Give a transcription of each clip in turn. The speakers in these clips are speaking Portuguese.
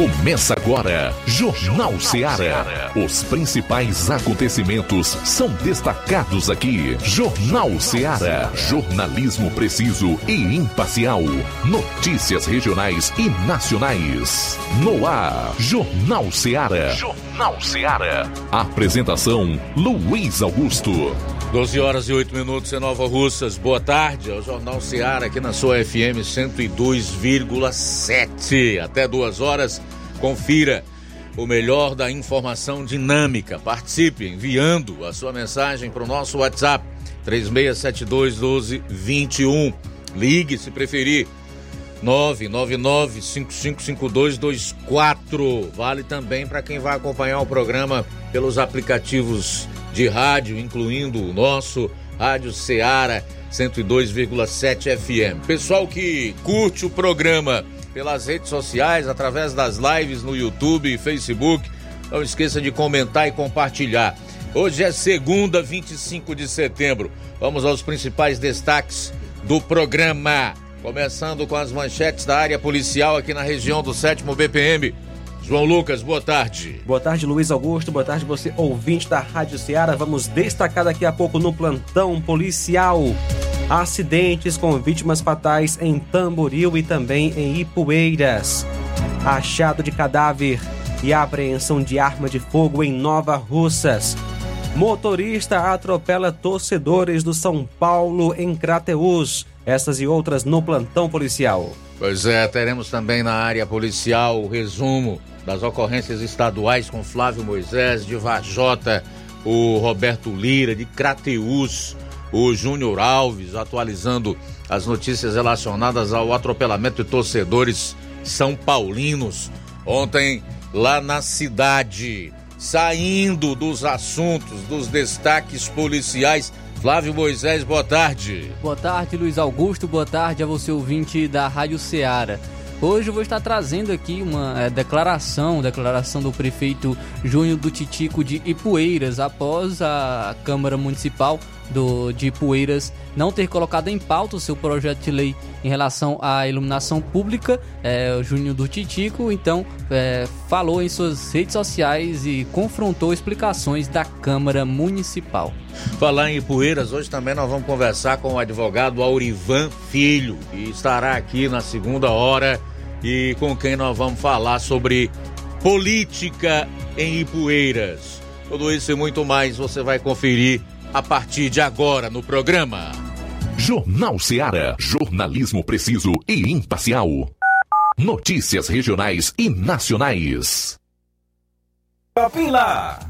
Começa agora, Jornal Seara. Os principais acontecimentos são destacados aqui. Jornal Seara. Jornalismo preciso e imparcial. Notícias regionais e nacionais. No ar, Jornal Seara. Jornal Seara. Apresentação: Luiz Augusto. 12 horas e 8 minutos em Nova Russas. Boa tarde, é o Jornal Seara aqui na sua FM 102,7. Até duas horas, confira o melhor da informação dinâmica. Participe enviando a sua mensagem para o nosso WhatsApp 3672 1221. Ligue se preferir. 999-555224. Vale também para quem vai acompanhar o programa pelos aplicativos de rádio, incluindo o nosso Rádio Ceará 102,7 FM. Pessoal que curte o programa pelas redes sociais, através das lives no YouTube e Facebook, não esqueça de comentar e compartilhar. Hoje é segunda, 25 de setembro. Vamos aos principais destaques do programa. Começando com as manchetes da área policial aqui na região do 7 BPM. João Lucas, boa tarde. Boa tarde, Luiz Augusto. Boa tarde, você ouvinte da Rádio Ceará. Vamos destacar daqui a pouco no plantão policial. Acidentes com vítimas fatais em Tamboril e também em Ipueiras. Achado de cadáver e apreensão de arma de fogo em Nova Russas. Motorista atropela torcedores do São Paulo em Crateús. Essas e outras no plantão policial. Pois é, teremos também na área policial o resumo das ocorrências estaduais com Flávio Moisés, de Vajota, o Roberto Lira, de Crateús, o Júnior Alves, atualizando as notícias relacionadas ao atropelamento de torcedores são paulinos. Ontem, lá na cidade, saindo dos assuntos, dos destaques policiais. Flávio Moisés, boa tarde. Boa tarde, Luiz Augusto. Boa tarde a você, ouvinte da Rádio Ceará. Hoje eu vou estar trazendo aqui uma é, declaração, declaração do prefeito Júnior do Titico de Ipueiras, após a Câmara Municipal do, de Ipueiras não ter colocado em pauta o seu projeto de lei em relação à iluminação pública. É, o Júnior do Titico, então, é, falou em suas redes sociais e confrontou explicações da Câmara Municipal. Falar em Ipueiras, hoje também nós vamos conversar com o advogado Aurivan Filho, que estará aqui na segunda hora e com quem nós vamos falar sobre política em Ipueiras. Tudo isso e muito mais você vai conferir a partir de agora no programa. Jornal Seara. Jornalismo preciso e imparcial. Notícias regionais e nacionais. Lá.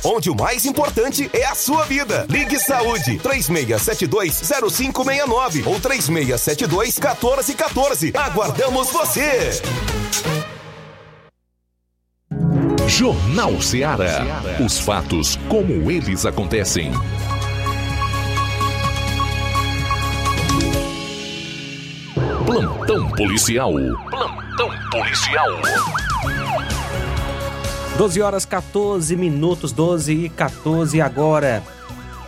onde o mais importante é a sua vida. Ligue Saúde 36720569 ou 36721414. Aguardamos você. Jornal Ceará. Os fatos como eles acontecem. Plantão policial. Plantão policial. 12 horas 14 minutos, 12 e 14 agora.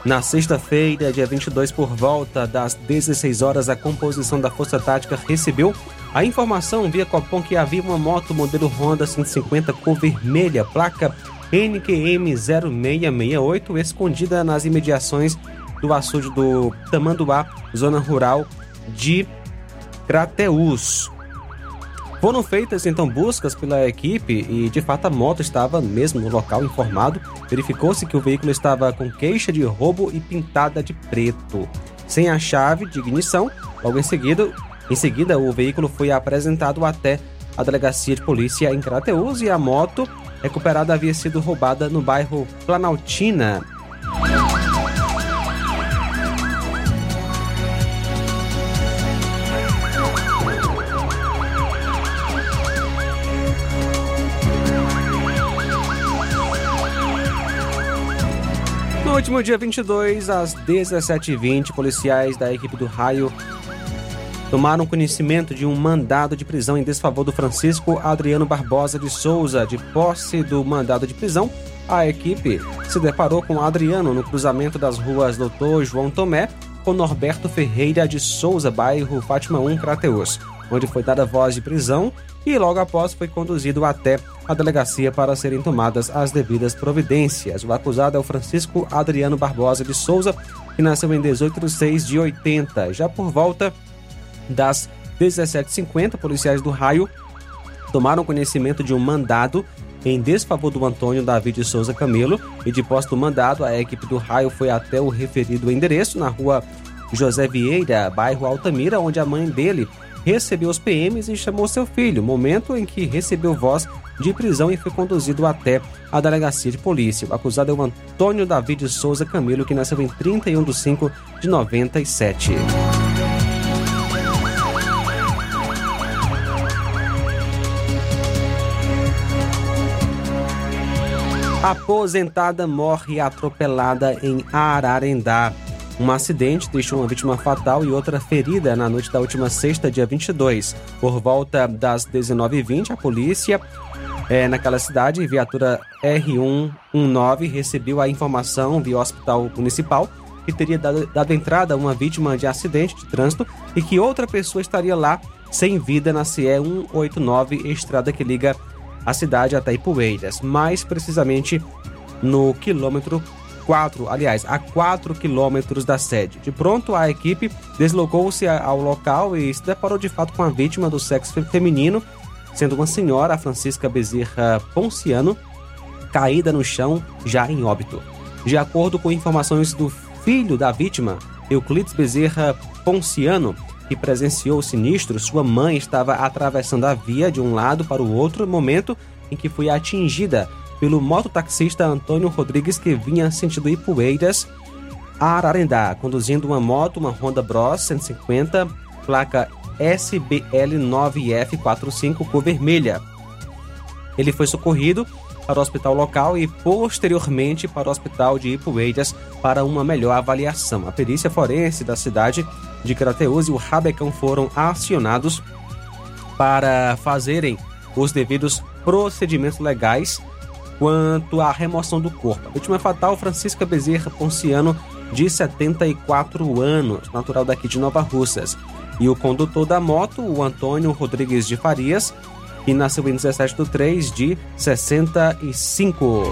Na sexta-feira, dia 22, por volta das 16 horas, a composição da Força Tática recebeu a informação via Copom que havia uma moto modelo Honda 150 cor vermelha, placa NQM 0668, escondida nas imediações do açude do Tamanduá, zona rural de Crateus. Foram feitas então buscas pela equipe e de fato a moto estava mesmo no local informado. Verificou-se que o veículo estava com queixa de roubo e pintada de preto. Sem a chave de ignição, logo em seguida, em seguida o veículo foi apresentado até a delegacia de polícia em Crateus e a moto recuperada havia sido roubada no bairro Planaltina. No último dia 22, às 17h20, policiais da equipe do Raio tomaram conhecimento de um mandado de prisão em desfavor do Francisco Adriano Barbosa de Souza. De posse do mandado de prisão, a equipe se deparou com Adriano no cruzamento das ruas Doutor João Tomé com Norberto Ferreira de Souza, bairro Fátima 1, Crateus, onde foi dada voz de prisão e logo após foi conduzido até a delegacia para serem tomadas as devidas providências. O acusado é o Francisco Adriano Barbosa de Souza, que nasceu em 18 de 6 de 80. Já por volta das 17h50, policiais do Raio tomaram conhecimento de um mandado em desfavor do Antônio David de Souza Camelo e de posse do mandado, a equipe do Raio foi até o referido endereço na rua José Vieira, bairro Altamira, onde a mãe dele recebeu os PMs e chamou seu filho, momento em que recebeu voz de prisão e foi conduzido até a delegacia de polícia. O acusado é o Antônio David Souza Camilo, que nasceu em 31 de 5 de 97. Aposentada morre atropelada em Ararendá. Um acidente deixou uma vítima fatal e outra ferida na noite da última sexta, dia 22. Por volta das 19h20, a polícia é, naquela cidade, viatura R119, recebeu a informação via hospital municipal que teria dado, dado entrada a uma vítima de acidente de trânsito e que outra pessoa estaria lá sem vida na CE 189, estrada que liga a cidade até Ipueiras, mais precisamente no quilômetro 4, aliás, a 4 quilômetros da sede. De pronto, a equipe deslocou-se ao local e se deparou de fato com a vítima do sexo feminino, sendo uma senhora, a Francisca Bezerra Ponciano, caída no chão, já em óbito. De acordo com informações do filho da vítima, Euclides Bezerra Ponciano, que presenciou o sinistro, sua mãe estava atravessando a via de um lado para o outro, momento em que foi atingida pelo mototaxista Antônio Rodrigues, que vinha sentido Ipueiras a Ararendá, conduzindo uma moto, uma Honda Bros 150, placa SBL9F45, cor vermelha. Ele foi socorrido para o hospital local e posteriormente para o hospital de Ipueiras para uma melhor avaliação. A perícia forense da cidade de Crateus e o Rabecão foram acionados para fazerem os devidos procedimentos legais quanto à remoção do corpo. A vítima fatal, Francisca Bezerra Ponciano, de 74 anos, natural daqui de Nova Russas. E o condutor da moto, o Antônio Rodrigues de Farias, que nasceu em 17 de 3 de 65.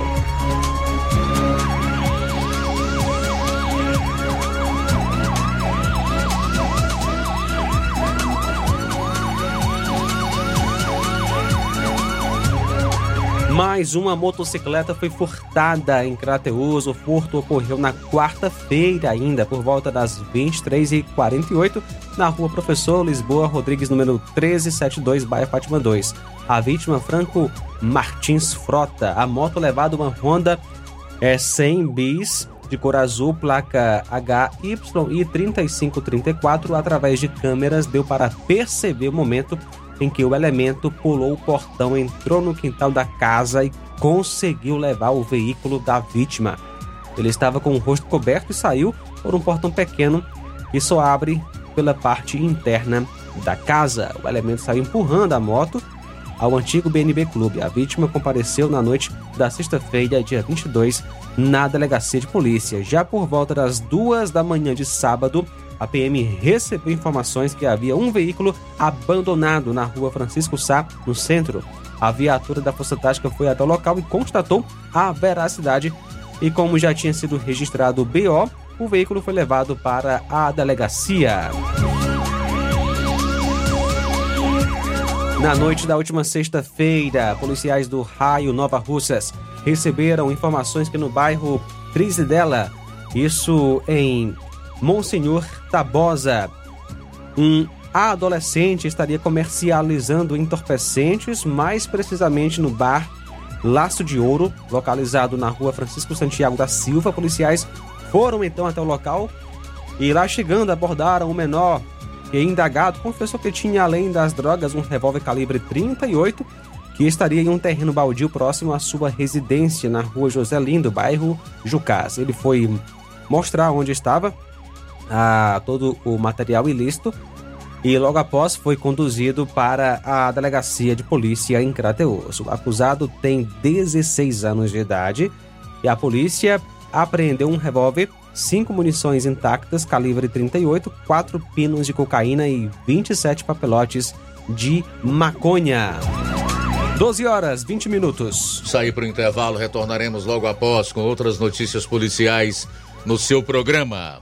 Mais uma motocicleta foi furtada em Crateus. O furto ocorreu na quarta-feira, ainda por volta das 23h48, na rua Professor Lisboa Rodrigues, número 1372, Baia Fátima 2. A vítima, Franco Martins Frota. A moto levada uma Honda é 100 bis de cor azul, placa HYI 3534, através de câmeras, deu para perceber o momento em que o elemento pulou o portão, entrou no quintal da casa e conseguiu levar o veículo da vítima. Ele estava com o rosto coberto e saiu por um portão pequeno que só abre pela parte interna da casa. O elemento saiu empurrando a moto ao antigo BNB Clube. A vítima compareceu na noite da sexta-feira, dia 22, na delegacia de polícia. Já por volta das duas da manhã de sábado, a PM recebeu informações que havia um veículo abandonado na rua Francisco Sá, no centro. A viatura da Força Tática foi até o local e constatou a veracidade. E como já tinha sido registrado o BO, o veículo foi levado para a delegacia. Na noite da última sexta-feira, policiais do Raio Nova Russas receberam informações que no bairro Trizidela, isso em Monsenhor Tabosa. Um adolescente estaria comercializando entorpecentes, mais precisamente no bar Laço de Ouro, localizado na rua Francisco Santiago da Silva. Policiais foram então até o local e lá chegando abordaram o menor que indagado confessou que tinha além das drogas um revólver calibre 38 que estaria em um terreno baldio próximo à sua residência na rua José Lindo, bairro Jucás. Ele foi mostrar onde estava a todo o material ilícito e logo após foi conduzido para a delegacia de polícia em Crateus. O acusado tem 16 anos de idade e a polícia apreendeu um revólver, cinco munições intactas, calibre 38, quatro pinos de cocaína e 27 papelotes de maconha. 12 horas 20 minutos. Sair para o intervalo, retornaremos logo após com outras notícias policiais no seu programa.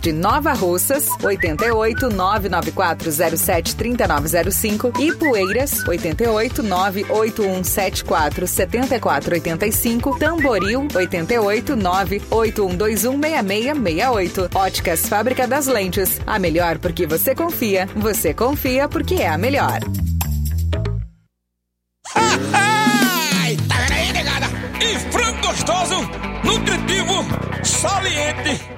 de Nova Russas, 88 99407 3905 e Poeiras, 88 98174 7485, Tamboril, 88 98121 6668. Óticas Fábrica das Lentes. A melhor porque você confia. Você confia porque é a melhor. Tá vendo aí, negada? E frango gostoso, nutritivo, saliente,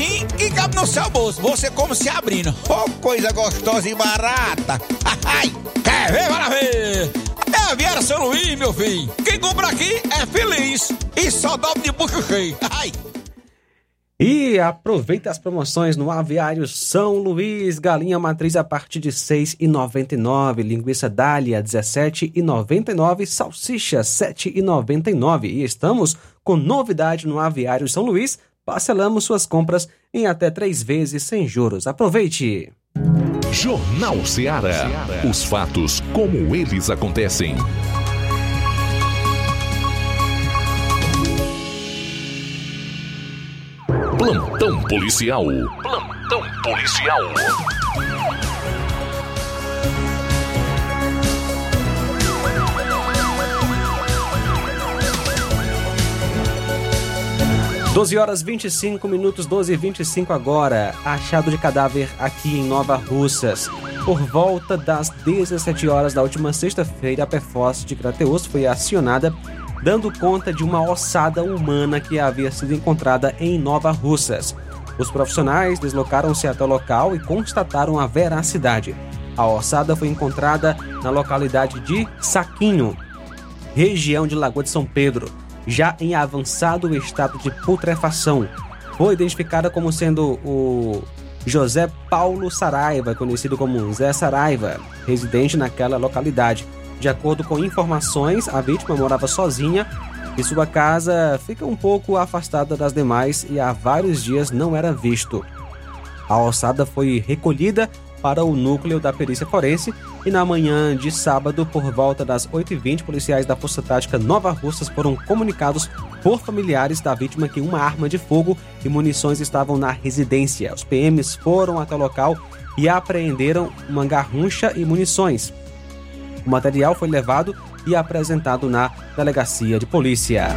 precinho que cabe no seu bolso. Você como se abrindo. Oh, coisa gostosa e barata. Ai, quer ver? Bora ver. É a Viera São Luís, meu filho. Quem compra aqui é feliz. E só dobra de bucho cheio. Ai. E aproveita as promoções no Aviário São Luís, galinha matriz a partir de R$ 6,99, linguiça dália R$ 17,99, salsicha R$ 7,99. E estamos com novidade no Aviário São Luís, parcelamos suas compras em até três vezes sem juros. Aproveite! Jornal Ceará. Os fatos como eles acontecem. Plantão policial. Plantão policial. Doze horas 25 minutos, 12 e 25 agora. Achado de cadáver aqui em Nova Russas. Por volta das 17 horas da última sexta-feira, a PFOS de Crateus foi acionada dando conta de uma ossada humana que havia sido encontrada em Nova Russas. Os profissionais deslocaram-se até o local e constataram a veracidade. A ossada foi encontrada na localidade de Saquinho, região de Lagoa de São Pedro, já em avançado estado de putrefação. Foi identificada como sendo o José Paulo Saraiva, conhecido como Zé Saraiva, residente naquela localidade. De acordo com informações, a vítima morava sozinha e sua casa fica um pouco afastada das demais e há vários dias não era visto. A ossada foi recolhida para o núcleo da perícia forense e na manhã de sábado, por volta das 8h20, policiais da Força Tática Nova Russas foram comunicados por familiares da vítima que uma arma de fogo e munições estavam na residência. Os PMs foram até o local e apreenderam uma garruncha e munições. O material foi levado e apresentado na delegacia de polícia.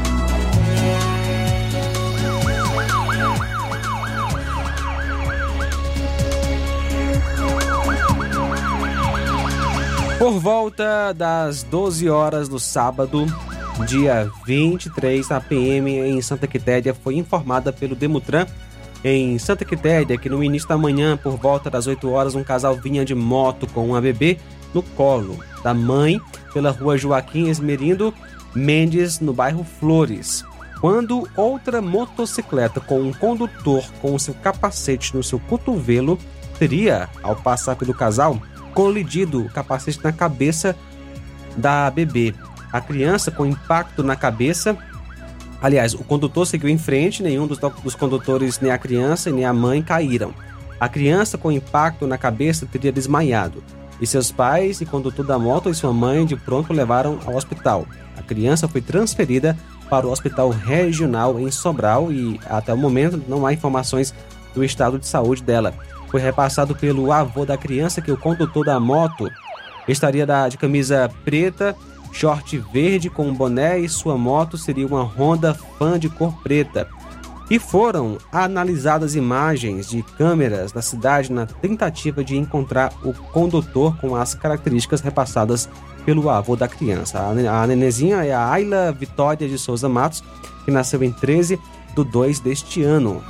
Por volta das 12 horas do sábado, dia 23, a PM em Santa Quitéria foi informada pelo Demutran em Santa Quitéria que no início da manhã, por volta das 8 horas, um casal vinha de moto com uma bebê no colo da mãe pela rua Joaquim Esmerindo Mendes, no bairro Flores. Quando outra motocicleta com um condutor com o seu capacete no seu cotovelo teria, ao passar pelo casal, colidido o capacete na cabeça da bebê. A criança com impacto na cabeça. Aliás, o condutor seguiu em frente, nenhum dos, dos condutores, nem a criança nem a mãe caíram. A criança com impacto na cabeça teria desmaiado. E seus pais e condutor da moto e sua mãe de pronto levaram ao hospital. A criança foi transferida para o hospital regional em Sobral e até o momento não há informações do estado de saúde dela. Foi repassado pelo avô da criança que o condutor da moto estaria de camisa preta, short verde com um boné e sua moto seria uma Honda Fan de cor preta. E foram analisadas imagens de câmeras da cidade na tentativa de encontrar o condutor com as características repassadas pelo avô da criança. A nenezinha é a Ayla Vitória de Souza Matos, que nasceu em 13 de 2 deste ano.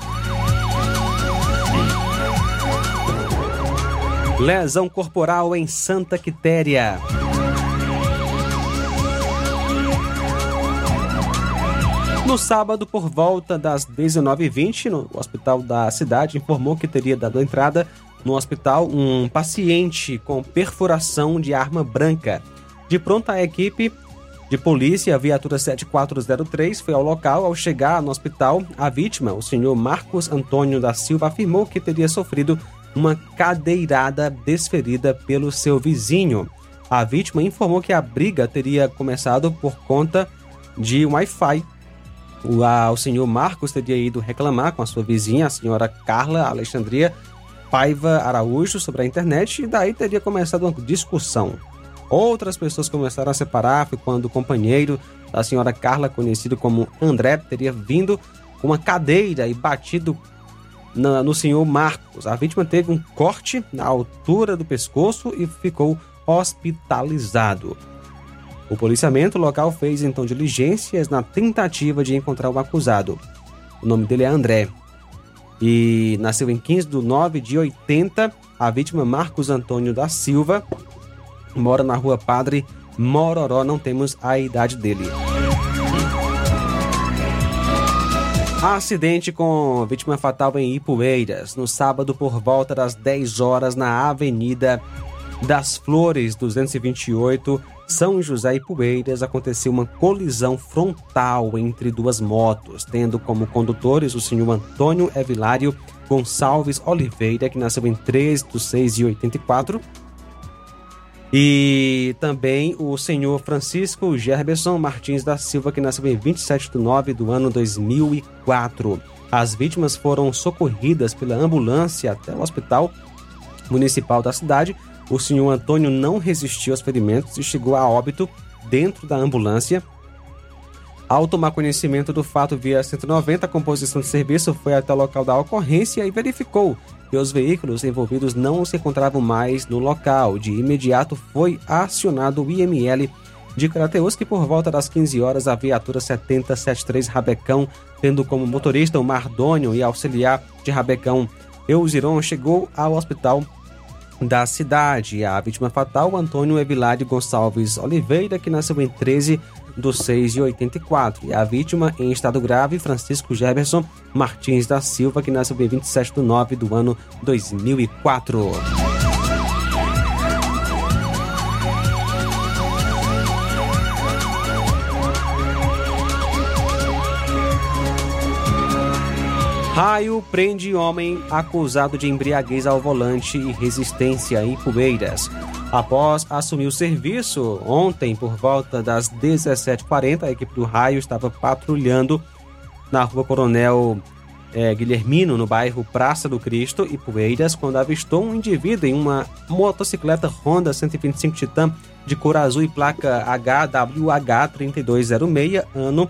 Lesão corporal em Santa Quitéria. No sábado, por volta das 19h20, no hospital da cidade informou que teria dado entrada no hospital um paciente com perfuração de arma branca. De pronto, a equipe de polícia, a viatura 7403, foi ao local. Ao chegar no hospital, a vítima, o senhor Marcos Antônio da Silva, afirmou que teria sofrido uma cadeirada desferida pelo seu vizinho. A vítima informou que a briga teria começado por conta de Wi-Fi. O, a, o senhor Marcos teria ido reclamar com a sua vizinha, a senhora Carla Alexandria Paiva Araújo, sobre a internet e daí teria começado uma discussão. Outras pessoas começaram a separar, foi quando o companheiro da senhora Carla, conhecido como André, teria vindo com uma cadeira e batido na, no senhor Marcos. A vítima teve um corte na altura do pescoço e ficou hospitalizado. O policiamento local fez então diligências na tentativa de encontrar o acusado. O nome dele é André. E nasceu em 15 de 9 de 80. A vítima Marcos Antônio da Silva mora na rua Padre Mororó, não temos a idade dele. Acidente com vítima fatal em Ipueiras, no sábado por volta das 10 horas na Avenida das Flores 228, São José Poeiras, aconteceu uma colisão frontal entre duas motos, tendo como condutores o senhor Antônio Evilário Gonçalves Oliveira, que nasceu em 3 de 6 de 84, e também o senhor Francisco Gerberson Martins da Silva, que nasceu em 27 de 9 do ano 2004. As vítimas foram socorridas pela ambulância até o hospital municipal da cidade. O senhor Antônio não resistiu aos ferimentos e chegou a óbito dentro da ambulância. Ao tomar conhecimento do fato via 190, a composição de serviço foi até o local da ocorrência e verificou os veículos envolvidos não se encontravam mais no local. De imediato foi acionado o IML de Crateus, que por volta das 15 horas a viatura 7073 Rabecão, tendo como motorista o Mardônio e auxiliar de Rabecão Eusiron, chegou ao hospital da cidade. A vítima fatal, Antônio Evilade Gonçalves Oliveira, que nasceu em 13 do 6 e 84. E a vítima em estado grave, Francisco Jefferson Martins da Silva, que nasceu em 27 de 9 do ano 2004. Raio prende homem acusado de embriaguez ao volante e resistência em Poeiras. Após assumir o serviço, ontem, por volta das 17h40, a equipe do Raio estava patrulhando na rua Coronel é, Guilhermino, no bairro Praça do Cristo e Poeiras, quando avistou um indivíduo em uma motocicleta Honda 125 Titan de cor azul e placa HWH 3206, ano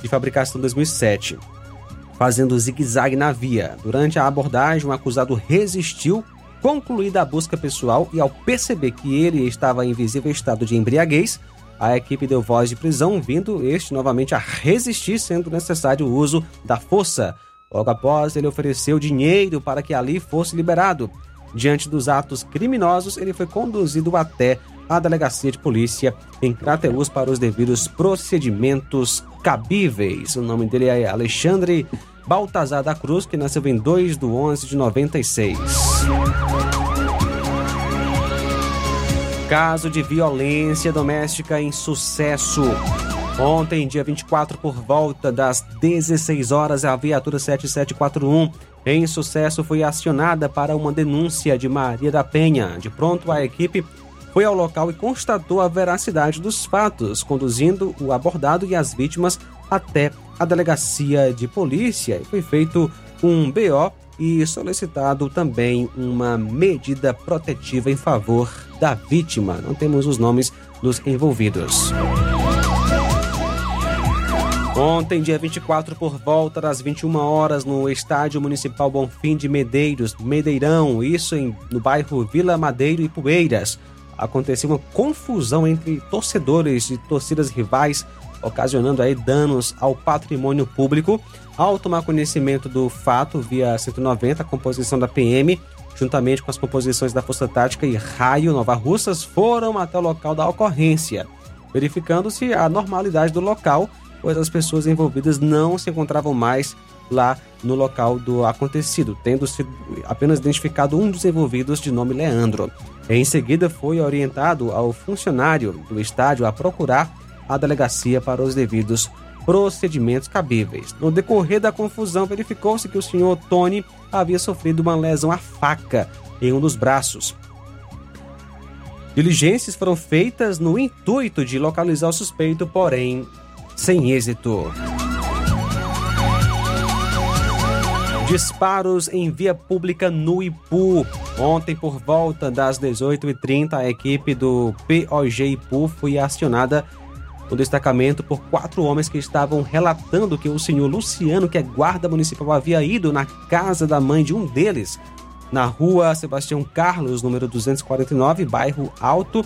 de fabricação 2007 fazendo zigue-zague na via. Durante a abordagem, o acusado resistiu, concluída a busca pessoal e ao perceber que ele estava em visível estado de embriaguez, a equipe deu voz de prisão, vindo este novamente a resistir, sendo necessário o uso da força. Logo após, ele ofereceu dinheiro para que ali fosse liberado. Diante dos atos criminosos, ele foi conduzido até a delegacia de polícia em Crateus para os devidos procedimentos cabíveis. O nome dele é Alexandre Baltazar da Cruz, que nasceu em 2 de 11 de 96. Caso de violência doméstica em sucesso. Ontem, dia 24, por volta das 16 horas, a viatura 7741 em sucesso foi acionada para uma denúncia de Maria da Penha. De pronto, a equipe foi ao local e constatou a veracidade dos fatos, conduzindo o abordado e as vítimas até a delegacia de polícia. Foi feito um BO e solicitado também uma medida protetiva em favor da vítima. Não temos os nomes dos envolvidos. Ontem, dia 24, por volta das 21 horas, no Estádio Municipal Bonfim de Medeiros, Medeirão, isso em, no bairro Vila Madeiro e Poeiras, aconteceu uma confusão entre torcedores de torcidas rivais, ocasionando aí danos ao patrimônio público. Ao tomar conhecimento do fato via 190, a composição da PM, juntamente com as composições da Força Tática e Raio Nova Russas, foram até o local da ocorrência, verificando-se a normalidade do local pois as pessoas envolvidas não se encontravam mais lá no local do acontecido, tendo sido apenas identificado um dos envolvidos de nome Leandro. Em seguida, foi orientado ao funcionário do estádio a procurar a delegacia para os devidos procedimentos cabíveis. No decorrer da confusão, verificou-se que o senhor Tony havia sofrido uma lesão à faca em um dos braços. Diligências foram feitas no intuito de localizar o suspeito, porém sem êxito. Disparos em via pública no Ipu. Ontem, por volta das 18h30, a equipe do POG Ipu foi acionada no destacamento por quatro homens que estavam relatando que o senhor Luciano, que é guarda municipal, havia ido na casa da mãe de um deles, na rua Sebastião Carlos, número 249, bairro Alto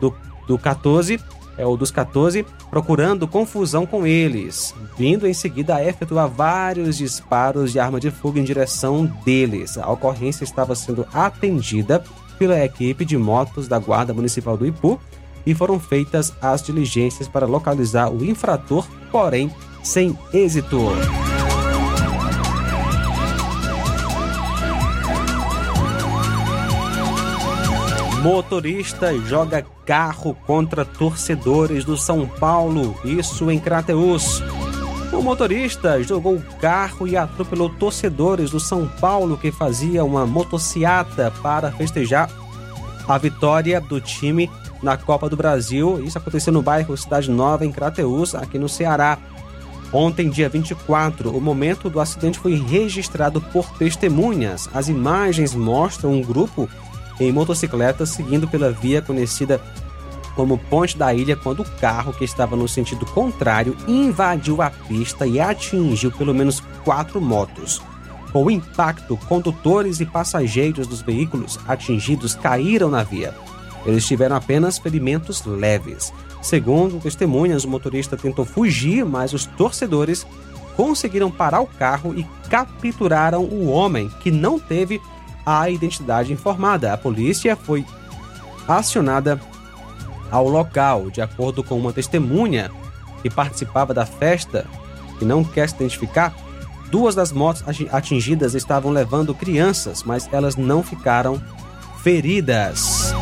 do, do 14, é o dos 14, procurando confusão com eles, vindo em seguida a efetuar vários disparos de arma de fogo em direção deles. A ocorrência estava sendo atendida pela equipe de motos da Guarda Municipal do Ipu e foram feitas as diligências para localizar o infrator, porém sem êxito. Motorista joga carro contra torcedores do São Paulo, isso em Crateus. O motorista jogou o carro e atropelou torcedores do São Paulo que fazia uma motociata para festejar a vitória do time na Copa do Brasil. Isso aconteceu no bairro Cidade Nova, em Crateus, aqui no Ceará. Ontem, dia 24, o momento do acidente foi registrado por testemunhas. As imagens mostram um grupo em motocicleta seguindo pela via conhecida como Ponte da Ilha quando o carro que estava no sentido contrário invadiu a pista e atingiu pelo menos quatro motos. Com o impacto, condutores e passageiros dos veículos atingidos caíram na via. Eles tiveram apenas ferimentos leves. Segundo testemunhas, o motorista tentou fugir, mas os torcedores conseguiram parar o carro e capturaram o homem, que não teve a identidade informada. A polícia foi acionada ao local, de acordo com uma testemunha que participava da festa, que não quer se identificar. Duas das motos atingidas estavam levando crianças, mas elas não ficaram feridas.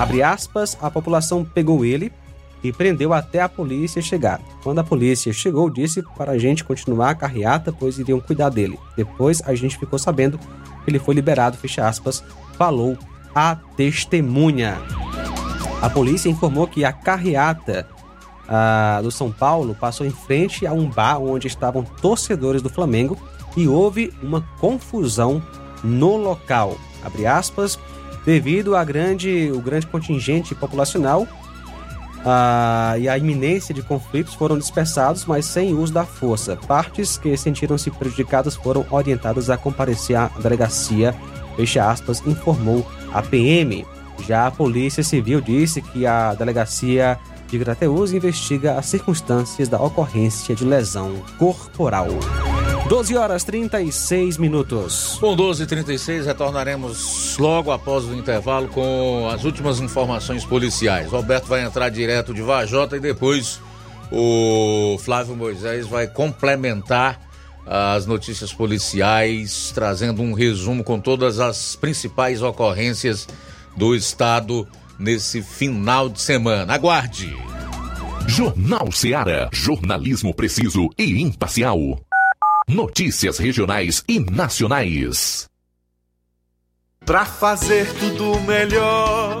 Abre aspas, a população pegou ele e prendeu até a polícia chegar. Quando a polícia chegou, disse para a gente continuar a carreata, pois iriam cuidar dele. Depois a gente ficou sabendo ele foi liberado, fecha aspas, falou a testemunha. A polícia informou que a carreata ah, do São Paulo passou em frente a um bar onde estavam torcedores do Flamengo e houve uma confusão no local. Abre aspas, devido a grande, o grande contingente populacional ah, e a iminência de conflitos foram dispersados, mas sem uso da força. Partes que sentiram-se prejudicadas foram orientadas a comparecer à delegacia, fecha aspas, informou a PM. Já a Polícia Civil disse que a delegacia de Grateus investiga as circunstâncias da ocorrência de lesão corporal. 12 horas 36 minutos. Com 12 e 36 retornaremos logo após o intervalo com as últimas informações policiais. Roberto vai entrar direto de Vajota e depois o Flávio Moisés vai complementar as notícias policiais, trazendo um resumo com todas as principais ocorrências do estado nesse final de semana. Aguarde! Jornal Seara. Jornalismo preciso e imparcial. Notícias regionais e nacionais. Pra fazer tudo melhor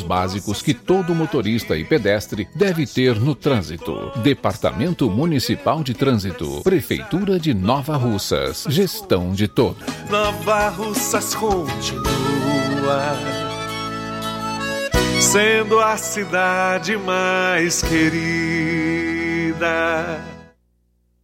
básicos que todo motorista e pedestre deve ter no trânsito. Departamento Municipal de Trânsito, Prefeitura de Nova Russas, gestão de todos. Nova Russas continua sendo a cidade mais querida.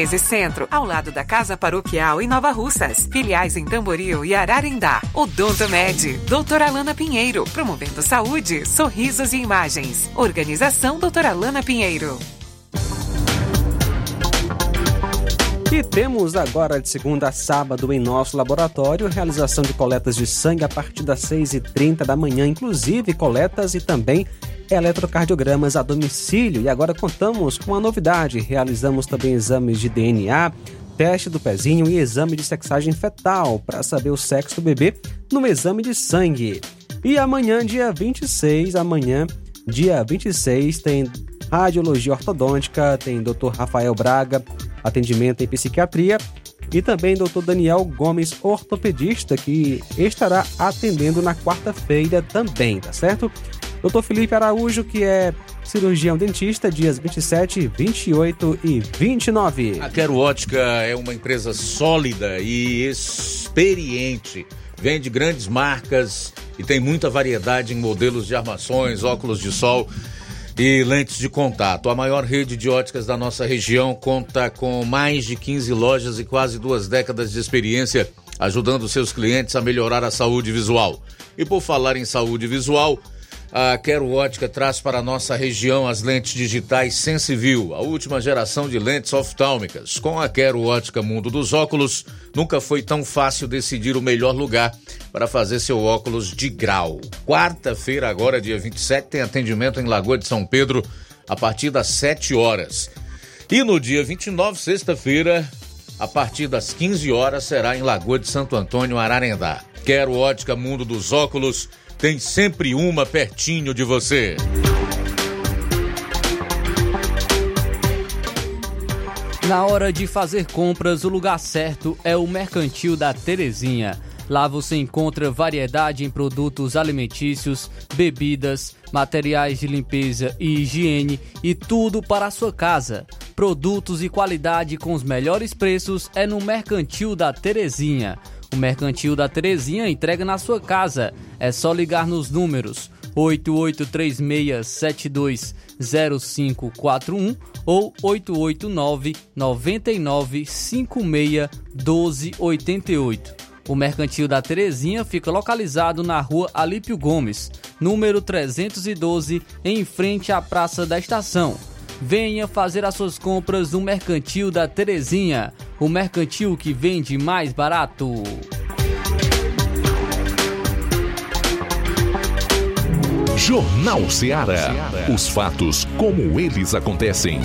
13 Centro, ao lado da Casa Paroquial em Nova Russas. Filiais em Tamboril e Ararindá. Odonto Med, doutora Alana Pinheiro, promovendo saúde, sorrisos e imagens. Organização doutora Alana Pinheiro. E temos agora de segunda a sábado em nosso laboratório realização de coletas de sangue a partir das 6h30 da manhã, inclusive coletas e também eletrocardiogramas a domicílio. E agora contamos com uma novidade: realizamos também exames de DNA, teste do pezinho e exame de sexagem fetal para saber o sexo do bebê no exame de sangue. E amanhã, dia 26, amanhã, dia 26, tem radiologia ortodôntica, tem Dr. Rafael Braga, atendimento em psiquiatria e também Dr. Daniel Gomes, ortopedista, que estará atendendo na quarta-feira também, tá certo? Dr. Felipe Araújo, que é cirurgião dentista, dias 27, 28 e 29. A Quero Ótica é uma empresa sólida e experiente. Vende grandes marcas e tem muita variedade em modelos de armações, óculos de sol e lentes de contato. A maior rede de óticas da nossa região conta com mais de 15 lojas e quase duas décadas de experiência, ajudando seus clientes a melhorar a saúde visual. E por falar em saúde visual, a Quero Ótica traz para a nossa região as lentes digitais Sensiview, a última geração de lentes oftálmicas. Com a Quero Ótica Mundo dos Óculos, nunca foi tão fácil decidir o melhor lugar para fazer seu óculos de grau. Quarta-feira, agora, dia 27, tem atendimento em Lagoa de São Pedro a partir das 7 horas. E no dia 29, sexta-feira, a partir das 15 horas, será em Lagoa de Santo Antônio, Ararendá. Quero Ótica Mundo dos Óculos tem sempre uma pertinho de você. Na hora de fazer compras, o lugar certo é o Mercantil da Terezinha. Lá você encontra variedade em produtos alimentícios, bebidas, materiais de limpeza e higiene e tudo para a sua casa. Produtos e qualidade com os melhores preços é no Mercantil da Terezinha. O Mercantil da Terezinha entrega na sua casa. É só ligar nos números 8836720541 ou 889 9956 1288. O Mercantil da Terezinha fica localizado na rua Alípio Gomes, número 312, em frente à Praça da Estação. Venha fazer as suas compras no Mercantil da Terezinha, o mercantil que vende mais barato. Jornal Ceará. Os fatos como eles acontecem.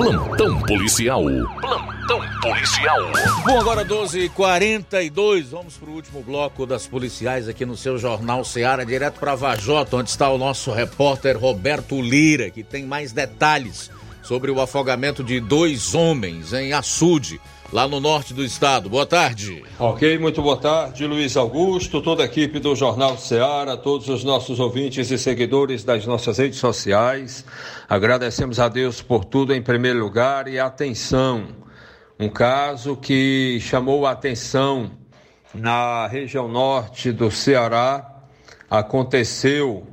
Plantão policial. Plantão policial. Bom, agora 12h42, vamos para o último bloco das policiais aqui no seu Jornal Seara, direto para Vajota, onde está o nosso repórter Roberto Lira, que tem mais detalhes sobre o afogamento de dois homens em Açude, lá no norte do estado. Boa tarde. Ok, muito boa tarde, Luiz Augusto, toda a equipe do Jornal Seara, todos os nossos ouvintes e seguidores das nossas redes sociais. Agradecemos a Deus por tudo em primeiro lugar e atenção. Um caso que chamou a atenção na região norte do Ceará. Aconteceu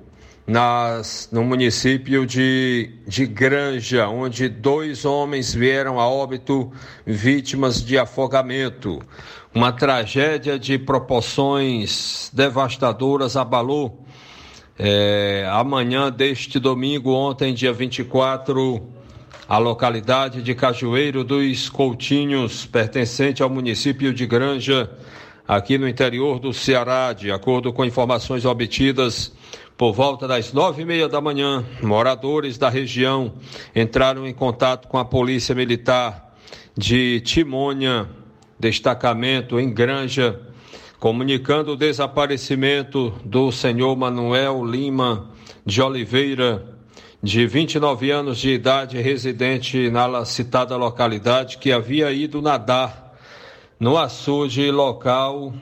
nas, no município de, de Granja, onde dois homens vieram a óbito vítimas de afogamento. Uma tragédia de proporções devastadoras abalou é, amanhã deste domingo, ontem, dia 24, a localidade de Cajueiro dos Coutinhos, pertencente ao município de Granja, aqui no interior do Ceará, de acordo com informações obtidas por volta das nove e meia da manhã, moradores da região entraram em contato com a Polícia Militar de Timônia, destacamento em Granja, comunicando o desaparecimento do senhor Manuel Lima de Oliveira, de 29 anos de idade, residente na citada localidade, que havia ido nadar no açude local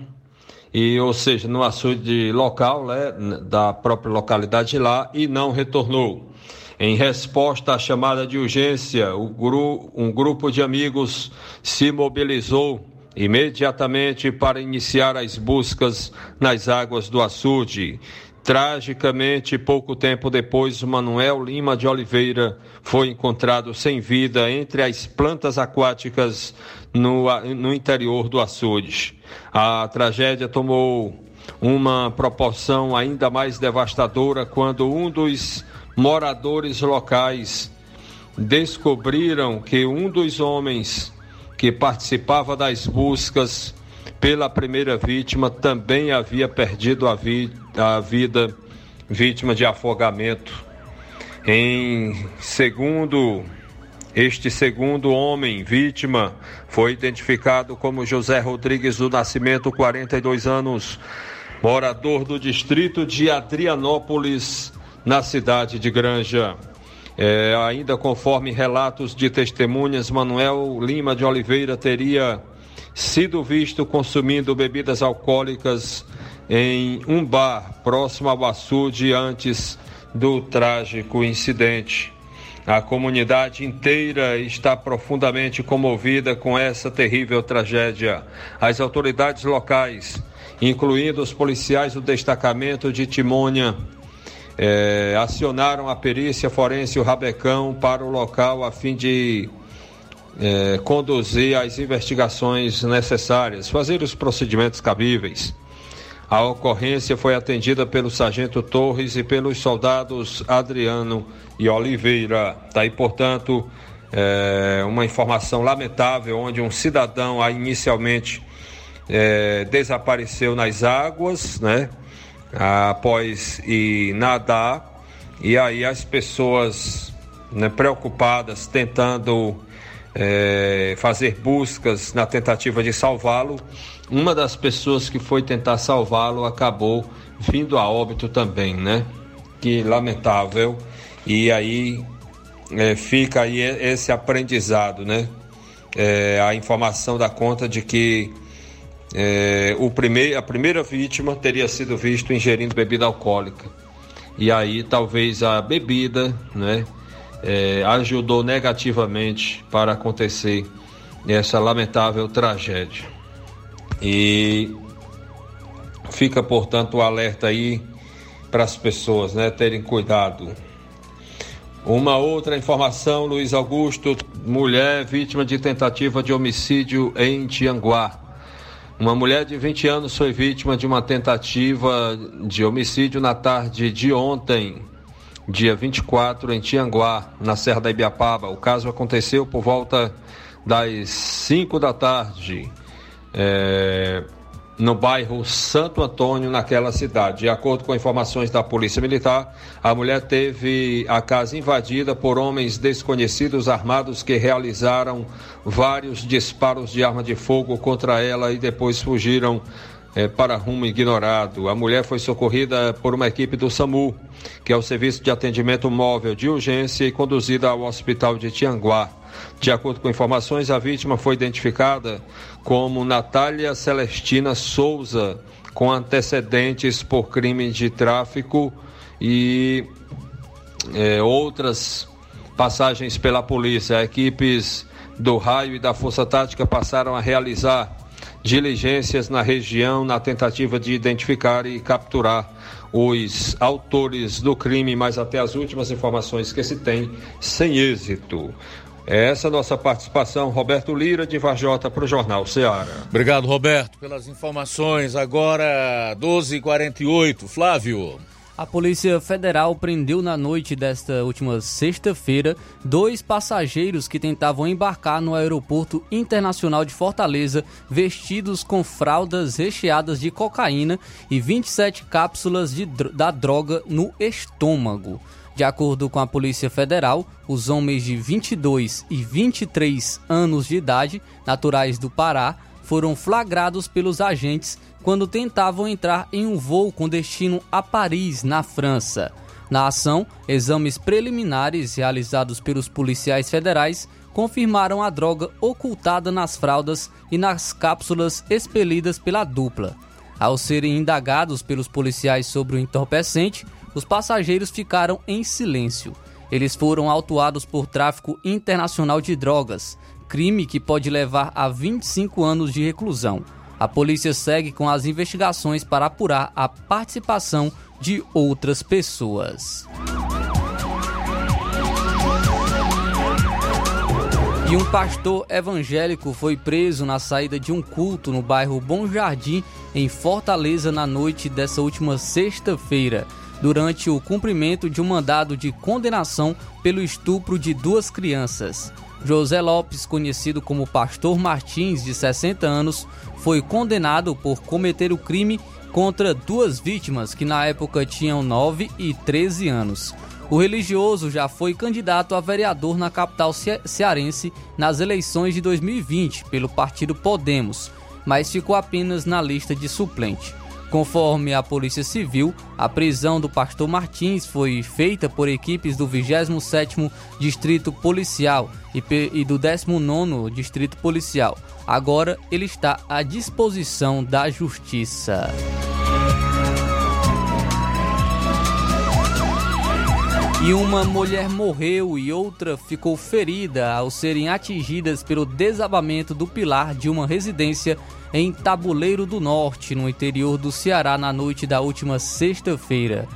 e ou seja, no açude local né, da própria localidade lá e não retornou. Em resposta à chamada de urgência, gru, um grupo de amigos se mobilizou imediatamente para iniciar as buscas nas águas do açude. Tragicamente, pouco tempo depois, Manuel Lima de Oliveira foi encontrado sem vida entre as plantas aquáticas no, no interior do açude. A tragédia tomou uma proporção ainda mais devastadora quando um dos moradores locais descobriram que um dos homens que participava das buscas pela primeira vítima também havia perdido a, vi a vida vítima de afogamento. Em segundo este segundo homem vítima foi identificado como José Rodrigues do Nascimento, 42 anos, morador do distrito de Adrianópolis, na cidade de Granja. É, ainda conforme relatos de testemunhas, Manuel Lima de Oliveira teria sido visto consumindo bebidas alcoólicas em um bar próximo ao açude antes do trágico incidente. A comunidade inteira está profundamente comovida com essa terrível tragédia. As autoridades locais, incluindo os policiais do destacamento de Timônia, é, acionaram a perícia forense o Rabecão para o local a fim de é, conduzir as investigações necessárias, fazer os procedimentos cabíveis. A ocorrência foi atendida pelo sargento Torres e pelos soldados Adriano e Oliveira. Está aí, portanto, é, uma informação lamentável onde um cidadão inicialmente é, desapareceu nas águas, né? após ir nadar, e aí as pessoas né, preocupadas tentando é, fazer buscas na tentativa de salvá-lo. Uma das pessoas que foi tentar salvá-lo acabou vindo a óbito também, né? Que lamentável. E aí é, fica aí esse aprendizado, né? É, a informação da conta de que é, o primeir, a primeira vítima teria sido visto ingerindo bebida alcoólica. E aí talvez a bebida né, é, ajudou negativamente para acontecer essa lamentável tragédia. E fica, portanto, o alerta aí para as pessoas né, terem cuidado. Uma outra informação, Luiz Augusto, mulher vítima de tentativa de homicídio em Tianguá. Uma mulher de 20 anos foi vítima de uma tentativa de homicídio na tarde de ontem, dia 24, em Tianguá, na Serra da Ibiapaba. O caso aconteceu por volta das 5 da tarde. É, no bairro Santo Antônio, naquela cidade. De acordo com informações da Polícia Militar, a mulher teve a casa invadida por homens desconhecidos armados que realizaram vários disparos de arma de fogo contra ela e depois fugiram é, para rumo ignorado. A mulher foi socorrida por uma equipe do SAMU, que é o Serviço de Atendimento Móvel de Urgência, e conduzida ao Hospital de Tianguá. De acordo com informações, a vítima foi identificada como Natália Celestina Souza, com antecedentes por crime de tráfico e é, outras passagens pela polícia. Equipes do Raio e da Força Tática passaram a realizar diligências na região na tentativa de identificar e capturar os autores do crime, mas até as últimas informações que se tem, sem êxito. Essa é a nossa participação, Roberto Lira, de Varjota, para o Jornal Ceará. Obrigado, Roberto, pelas informações. Agora, 12h48. Flávio. A Polícia Federal prendeu na noite desta última sexta-feira dois passageiros que tentavam embarcar no Aeroporto Internacional de Fortaleza vestidos com fraldas recheadas de cocaína e 27 cápsulas de, da droga no estômago. De acordo com a Polícia Federal, os homens de 22 e 23 anos de idade, naturais do Pará, foram flagrados pelos agentes quando tentavam entrar em um voo com destino a Paris, na França. Na ação, exames preliminares realizados pelos policiais federais confirmaram a droga ocultada nas fraldas e nas cápsulas expelidas pela dupla. Ao serem indagados pelos policiais sobre o entorpecente, os passageiros ficaram em silêncio. Eles foram autuados por tráfico internacional de drogas, crime que pode levar a 25 anos de reclusão. A polícia segue com as investigações para apurar a participação de outras pessoas. E um pastor evangélico foi preso na saída de um culto no bairro Bom Jardim, em Fortaleza, na noite dessa última sexta-feira, durante o cumprimento de um mandado de condenação pelo estupro de duas crianças. José Lopes, conhecido como Pastor Martins, de 60 anos, foi condenado por cometer o crime contra duas vítimas que na época tinham 9 e 13 anos. O religioso já foi candidato a vereador na capital cearense nas eleições de 2020 pelo partido Podemos, mas ficou apenas na lista de suplente. Conforme a Polícia Civil, a prisão do pastor Martins foi feita por equipes do 27º Distrito Policial e do 19º Distrito Policial. Agora ele está à disposição da Justiça. E uma mulher morreu e outra ficou ferida ao serem atingidas pelo desabamento do pilar de uma residência em Tabuleiro do Norte, no interior do Ceará, na noite da última sexta-feira.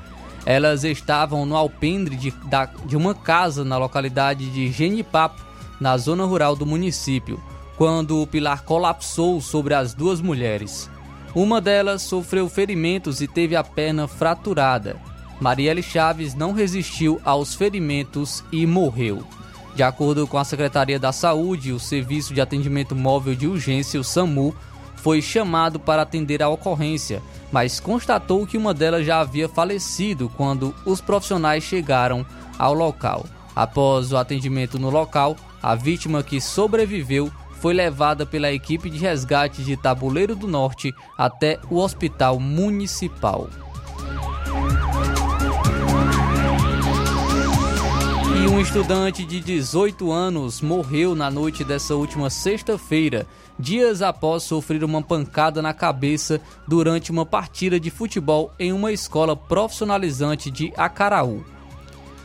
Elas estavam no alpendre de, da, de uma casa na localidade de Genipapo, na zona rural do município, quando o pilar colapsou sobre as duas mulheres. Uma delas sofreu ferimentos e teve a perna fraturada. Marielle Chaves não resistiu aos ferimentos e morreu. De acordo com a Secretaria da Saúde, o Serviço de Atendimento Móvel de Urgência, o SAMU, foi chamado para atender a ocorrência, mas constatou que uma delas já havia falecido quando os profissionais chegaram ao local. Após o atendimento no local, a vítima que sobreviveu foi levada pela equipe de resgate de Tabuleiro do Norte até o hospital municipal. E um estudante de 18 anos morreu na noite dessa última sexta-feira, dias após sofrer uma pancada na cabeça durante uma partida de futebol em uma escola profissionalizante de Acaraú.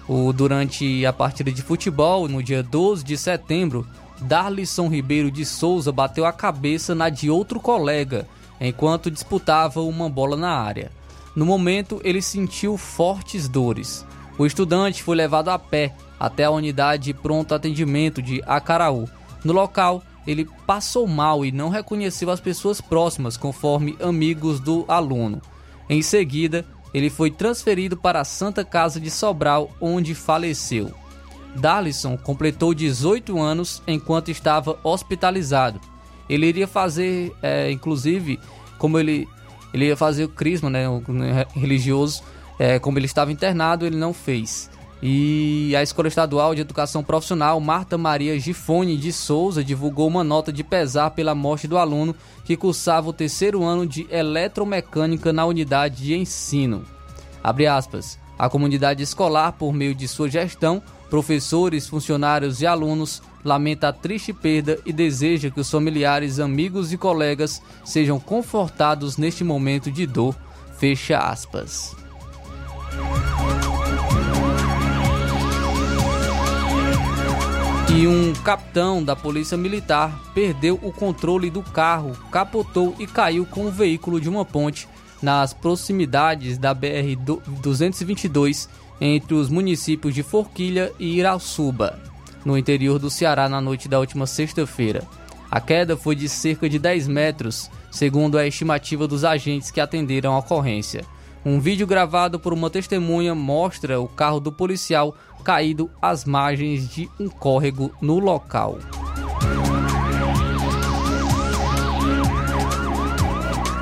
O, durante a partida de futebol, no dia 12 de setembro, Darlisson Ribeiro de Souza bateu a cabeça na de outro colega enquanto disputava uma bola na área. No momento, ele sentiu fortes dores. O estudante foi levado a pé até a unidade de pronto atendimento de Acaraú. No local, ele passou mal e não reconheceu as pessoas próximas, conforme amigos do aluno. Em seguida, ele foi transferido para a Santa Casa de Sobral, onde faleceu. Darlison completou 18 anos enquanto estava hospitalizado. Ele iria fazer, é, inclusive, como ele, ele ia fazer o crisma né, religioso, é, como ele estava internado, ele não fez. E a Escola Estadual de Educação Profissional Marta Maria Gifone de Souza divulgou uma nota de pesar pela morte do aluno que cursava o terceiro ano de eletromecânica na unidade de ensino. Abre aspas. A comunidade escolar, por meio de sua gestão, professores, funcionários e alunos, lamenta a triste perda e deseja que os familiares, amigos e colegas sejam confortados neste momento de dor. Fecha aspas. E um capitão da Polícia Militar perdeu o controle do carro, capotou e caiu com o veículo de uma ponte nas proximidades da BR 222 entre os municípios de Forquilha e Irauçuba, no interior do Ceará na noite da última sexta-feira. A queda foi de cerca de 10 metros, segundo a estimativa dos agentes que atenderam a ocorrência. Um vídeo gravado por uma testemunha mostra o carro do policial caído às margens de um córrego no local.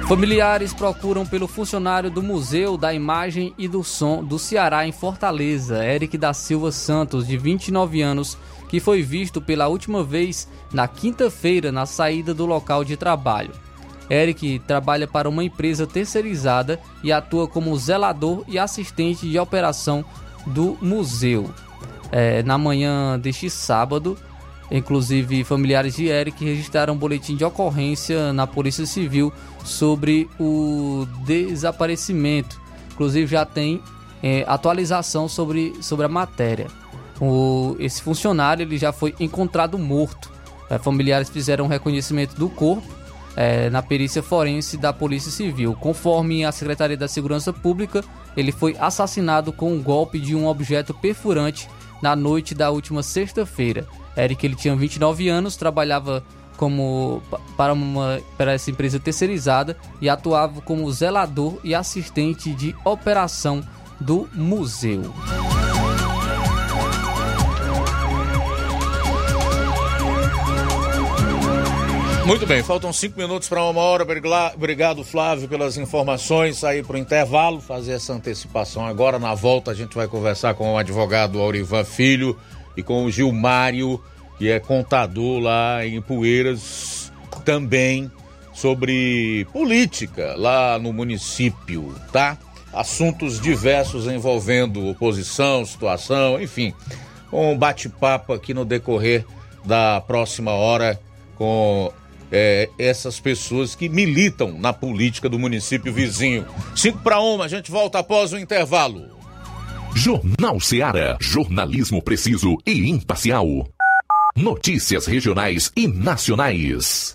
Familiares procuram pelo funcionário do Museu da Imagem e do Som do Ceará em Fortaleza, Eric da Silva Santos, de 29 anos, que foi visto pela última vez na quinta-feira na saída do local de trabalho. Eric trabalha para uma empresa terceirizada e atua como zelador e assistente de operação do museu. É, na manhã deste sábado, Inclusive, familiares de Eric registraram um boletim de ocorrência na Polícia Civil sobre o desaparecimento. Inclusive, já tem é, atualização sobre, sobre a matéria. O, esse funcionário ele já foi encontrado morto. É, familiares fizeram um reconhecimento do corpo é, na perícia forense da Polícia Civil. Conforme a Secretaria da Segurança Pública, ele foi assassinado com um golpe de um objeto perfurante na noite da última sexta-feira. Eric ele tinha 29 anos, trabalhava como para, uma, para essa empresa terceirizada e atuava como zelador e assistente de operação do museu. Muito bem, faltam cinco minutos para uma hora. Obrigado, Flávio, pelas informações. Aí para o intervalo, fazer essa antecipação agora. Na volta, a gente vai conversar com o advogado Aurivan Filho e com o Gilmário, que é contador lá em Poeiras, também sobre política lá no município, tá? Assuntos diversos envolvendo oposição, situação, enfim. Um bate-papo aqui no decorrer da próxima hora com é, essas pessoas que militam na política do município vizinho. 5 para uma, a gente volta após o intervalo. Jornal Seara. Jornalismo preciso e imparcial. Notícias regionais e nacionais.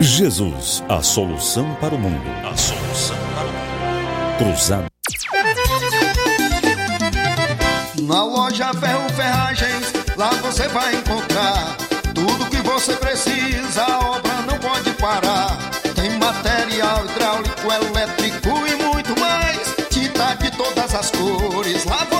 Jesus, a solução para o mundo. A solução para o mundo. Cruzado. Na loja Ferro Ferragens, lá você vai encontrar tudo que você precisa, a obra não pode parar. Tem material hidráulico, elétrico e muito mais. Tinta de todas as cores, lá você.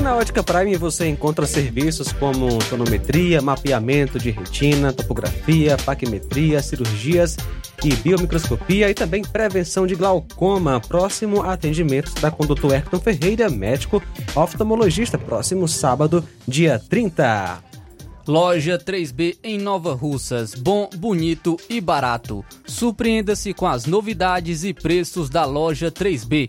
E na Ótica Prime você encontra serviços como tonometria, mapeamento de retina, topografia, paquimetria, cirurgias e biomicroscopia e também prevenção de glaucoma. Próximo atendimento da condutor Hector Ferreira, médico oftalmologista, próximo sábado, dia 30. Loja 3B em Nova Russas. Bom, bonito e barato. Surpreenda-se com as novidades e preços da Loja 3B.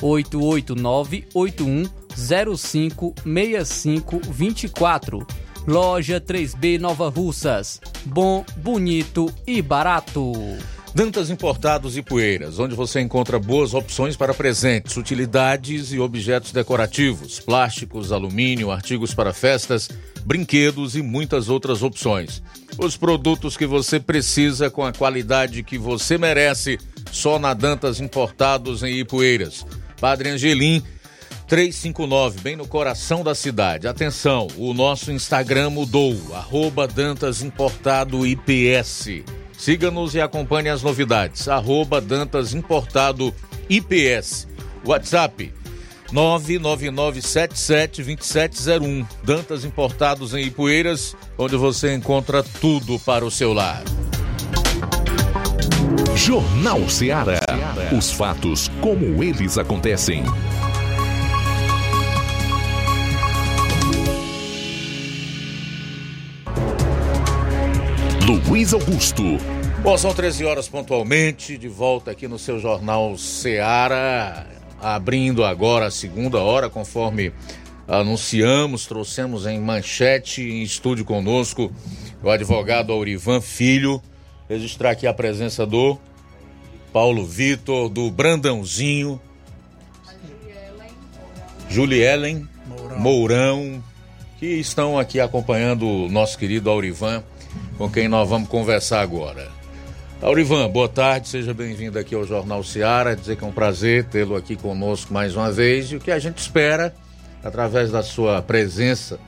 889-8105-6524. Loja 3B Nova Russas. Bom, bonito e barato. Dantas Importados e Poeiras, onde você encontra boas opções para presentes, utilidades e objetos decorativos, plásticos, alumínio, artigos para festas, brinquedos e muitas outras opções. Os produtos que você precisa com a qualidade que você merece, só na Dantas Importados em Ipueiras. Padre Angelim 359, bem no coração da cidade. Atenção, o nosso Instagram mudou, arroba Dantas Importado IPS. Siga-nos e acompanhe as novidades, arroba Dantas Importado IPS. WhatsApp 999772701. Dantas Importados em Ipueiras, onde você encontra tudo para o seu lar. Jornal Ceará. Os fatos como eles acontecem. Luiz Augusto. Bom, são 13 horas pontualmente, de volta aqui no seu Jornal Ceará, abrindo agora a segunda hora, conforme anunciamos, trouxemos em manchete, em estúdio conosco, o advogado Aurivan Filho, registrar aqui a presença do Paulo Vitor, do Brandãozinho, Juliellen Mourão. Mourão, que estão aqui acompanhando o nosso querido Aurivan, com quem nós vamos conversar agora. Aurivan, boa tarde, seja bem-vindo aqui ao Jornal Seara. Dizer que é um prazer tê-lo aqui conosco mais uma vez e o que a gente espera, através da sua presença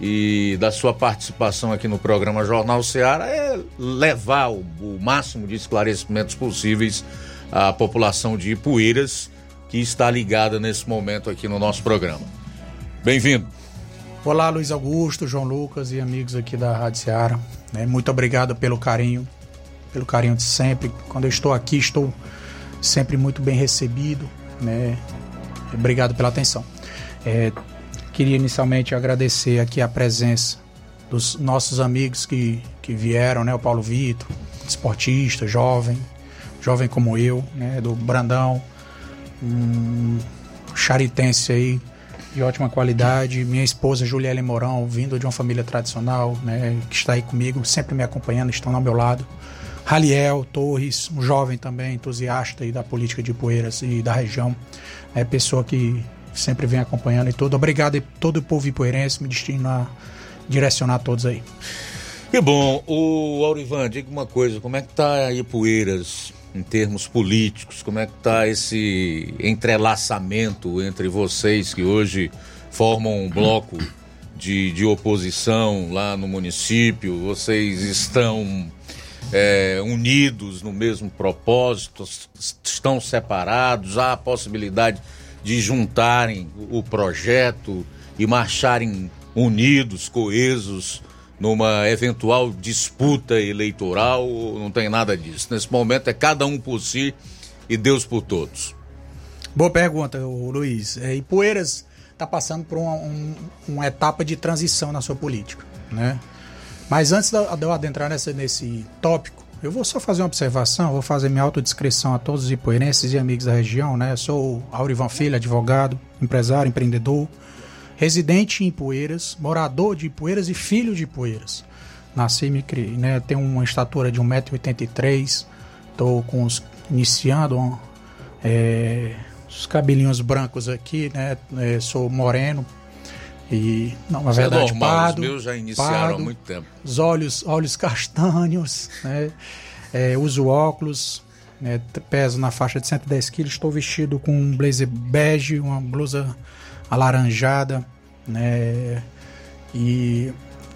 e da sua participação aqui no programa Jornal Seara, é levar o, o máximo de esclarecimentos possíveis à população de Ipueiras que está ligada nesse momento aqui no nosso programa. Bem-vindo. Olá, Luiz Augusto, João Lucas e amigos aqui da Rádio Seara. Né? Muito obrigado pelo carinho, pelo carinho de sempre. Quando eu estou aqui, estou sempre muito bem recebido. Né? Obrigado pela atenção. É, queria inicialmente agradecer aqui a presença dos nossos amigos que, que vieram, né? O Paulo Vitor, esportista, jovem, jovem como eu, né? Do Brandão, um charitense aí, de ótima qualidade. Minha esposa Juliele Mourão, vindo de uma família tradicional, né, que está aí comigo, sempre me acompanhando, estão ao meu lado. Raliel Torres, um jovem também, entusiasta aí da política de Poeiras e da região, é pessoa que sempre vem acompanhando e tudo. Obrigado a todo o povo ipueirense, me destino a direcionar todos aí. Que bom. O Aurivan, diga uma coisa, como é que tá aí Poeiras em termos políticos? Como é que está esse entrelaçamento entre vocês que hoje formam um bloco de, de oposição lá no município? Vocês estão é, unidos no mesmo propósito, estão separados, há a possibilidade de juntarem o projeto e marcharem unidos, coesos numa eventual disputa eleitoral, não tem nada disso. Nesse momento é cada um por si e Deus por todos. Boa pergunta, Luiz. É, Ipueiras está passando por uma, um, uma etapa de transição na sua política, né? Mas antes de eu adentrar nessa, nesse tópico, eu vou só fazer uma observação, vou fazer minha autodescrição a todos os ipueirenses e amigos da região, né? Sou Aurivan Filho, advogado, empresário, empreendedor, residente em Ipueiras, morador de Ipueiras e filho de Ipueiras. Nasci me criei, né? Tenho uma estatura de 1,83m, estou com os, iniciando é, os cabelinhos brancos aqui, né? É, sou moreno, e, não, é verdade, é normal, pardo. Os meus já iniciaram pardo, há muito tempo. Os olhos, olhos castanhos, né? É, uso óculos, né? peso na faixa de 110 quilos. Estou vestido com um blazer bege, uma blusa alaranjada, né? E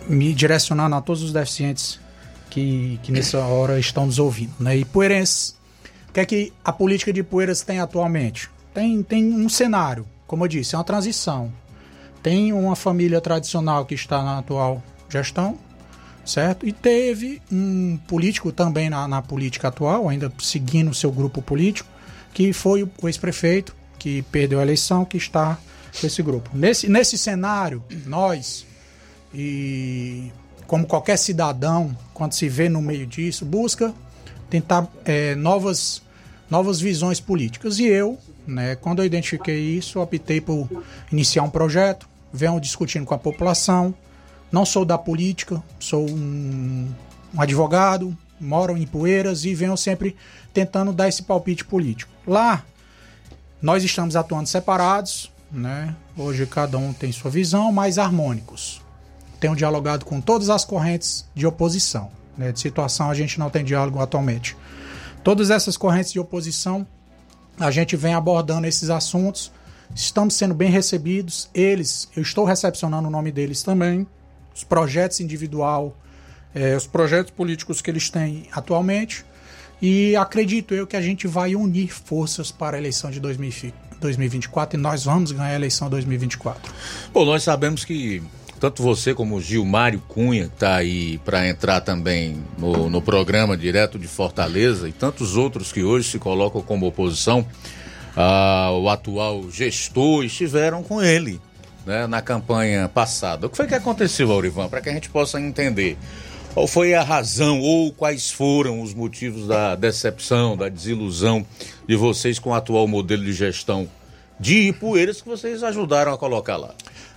me direcionando a todos os deficientes que, que nessa hora estão nos ouvindo, né? E Poeirenses, o que é que a política de Poeiras tem atualmente? Tem, tem um cenário, como eu disse, é uma transição tem uma família tradicional que está na atual gestão, certo? E teve um político também na, na política atual, ainda seguindo o seu grupo político, que foi o ex-prefeito, que perdeu a eleição, que está com esse grupo. Nesse, nesse cenário, nós, e como qualquer cidadão, quando se vê no meio disso, busca tentar é, novas, novas visões políticas. E eu, né, quando eu identifiquei isso, optei por iniciar um projeto, venham discutindo com a população. Não sou da política, sou um, um advogado, moro em Poeiras e venham sempre tentando dar esse palpite político. Lá, nós estamos atuando separados, né? Hoje cada um tem sua visão, mas harmônicos. Tenho dialogado com todas as correntes de oposição. Né? De situação a gente não tem diálogo atualmente. Todas essas correntes de oposição, a gente vem abordando esses assuntos Estamos sendo bem recebidos. Eles, eu estou recepcionando o nome deles também. Os projetos individual, é, os projetos políticos que eles têm atualmente. E acredito eu que a gente vai unir forças para a eleição de 2024 e nós vamos ganhar a eleição 2024. Bom, nós sabemos que tanto você como o Gilmário Cunha, está aí para entrar também no, no programa direto de Fortaleza, e tantos outros que hoje se colocam como oposição, ah, o atual gestor estiveram com ele né, na campanha passada. O que foi que aconteceu, Aurivan, para que a gente possa entender? Qual foi a razão ou quais foram os motivos da decepção, da desilusão de vocês com o atual modelo de gestão de Ipueiras que vocês ajudaram a colocar lá?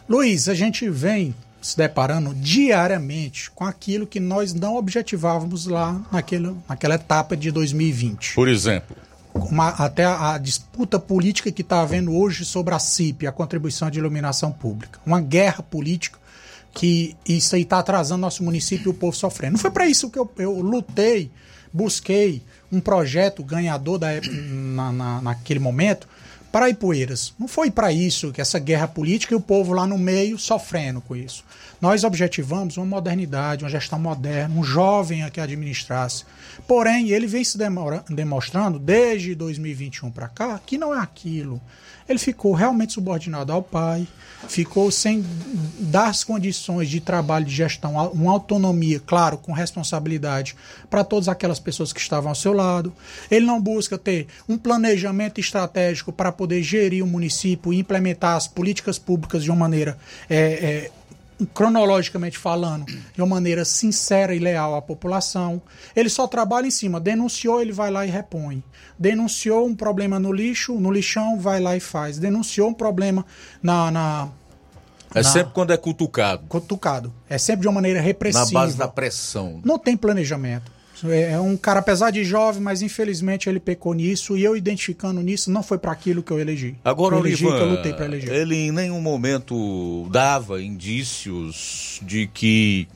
Luiz, a gente vem se deparando diariamente com aquilo que nós não objetivávamos lá naquele, naquela etapa de 2020. Por exemplo? Uma, até a, a, disputa política que está havendo hoje sobre a CIP, a contribuição de iluminação pública. Uma guerra política que isso aí está atrasando nosso município e o povo sofrendo. Não foi para isso que eu, eu, lutei, busquei um projeto ganhador da, na, na, naquele momento para Ipueiras. Não foi para isso que essa guerra política e o povo lá no meio sofrendo com isso. Nós objetivamos uma modernidade, uma gestão moderna, um jovem a que administrasse. Porém, ele vem se demonstrando desde 2021 para cá que não é aquilo. Ele ficou realmente subordinado ao pai, ficou sem dar as condições de trabalho, de gestão, uma autonomia, claro, com responsabilidade para todas aquelas pessoas que estavam ao seu lado. Ele não busca ter um planejamento estratégico para poder gerir o município e implementar as políticas públicas de uma maneira é, é, cronologicamente falando, de uma maneira sincera e leal à população. Ele só trabalha em cima. Denunciou, ele vai lá e repõe. Denunciou um problema no lixo, no lixão, vai lá e faz. Denunciou um problema na. na é na, sempre quando é cutucado. Cutucado. É sempre de uma maneira repressiva. Na base da pressão. Não tem planejamento. É, é um cara, apesar de jovem, mas infelizmente ele pecou nisso e eu identificando nisso não foi para aquilo que eu elegi. Agora, eu elegi, Olivan, eu lutei para eleger. ele em nenhum momento dava indícios de que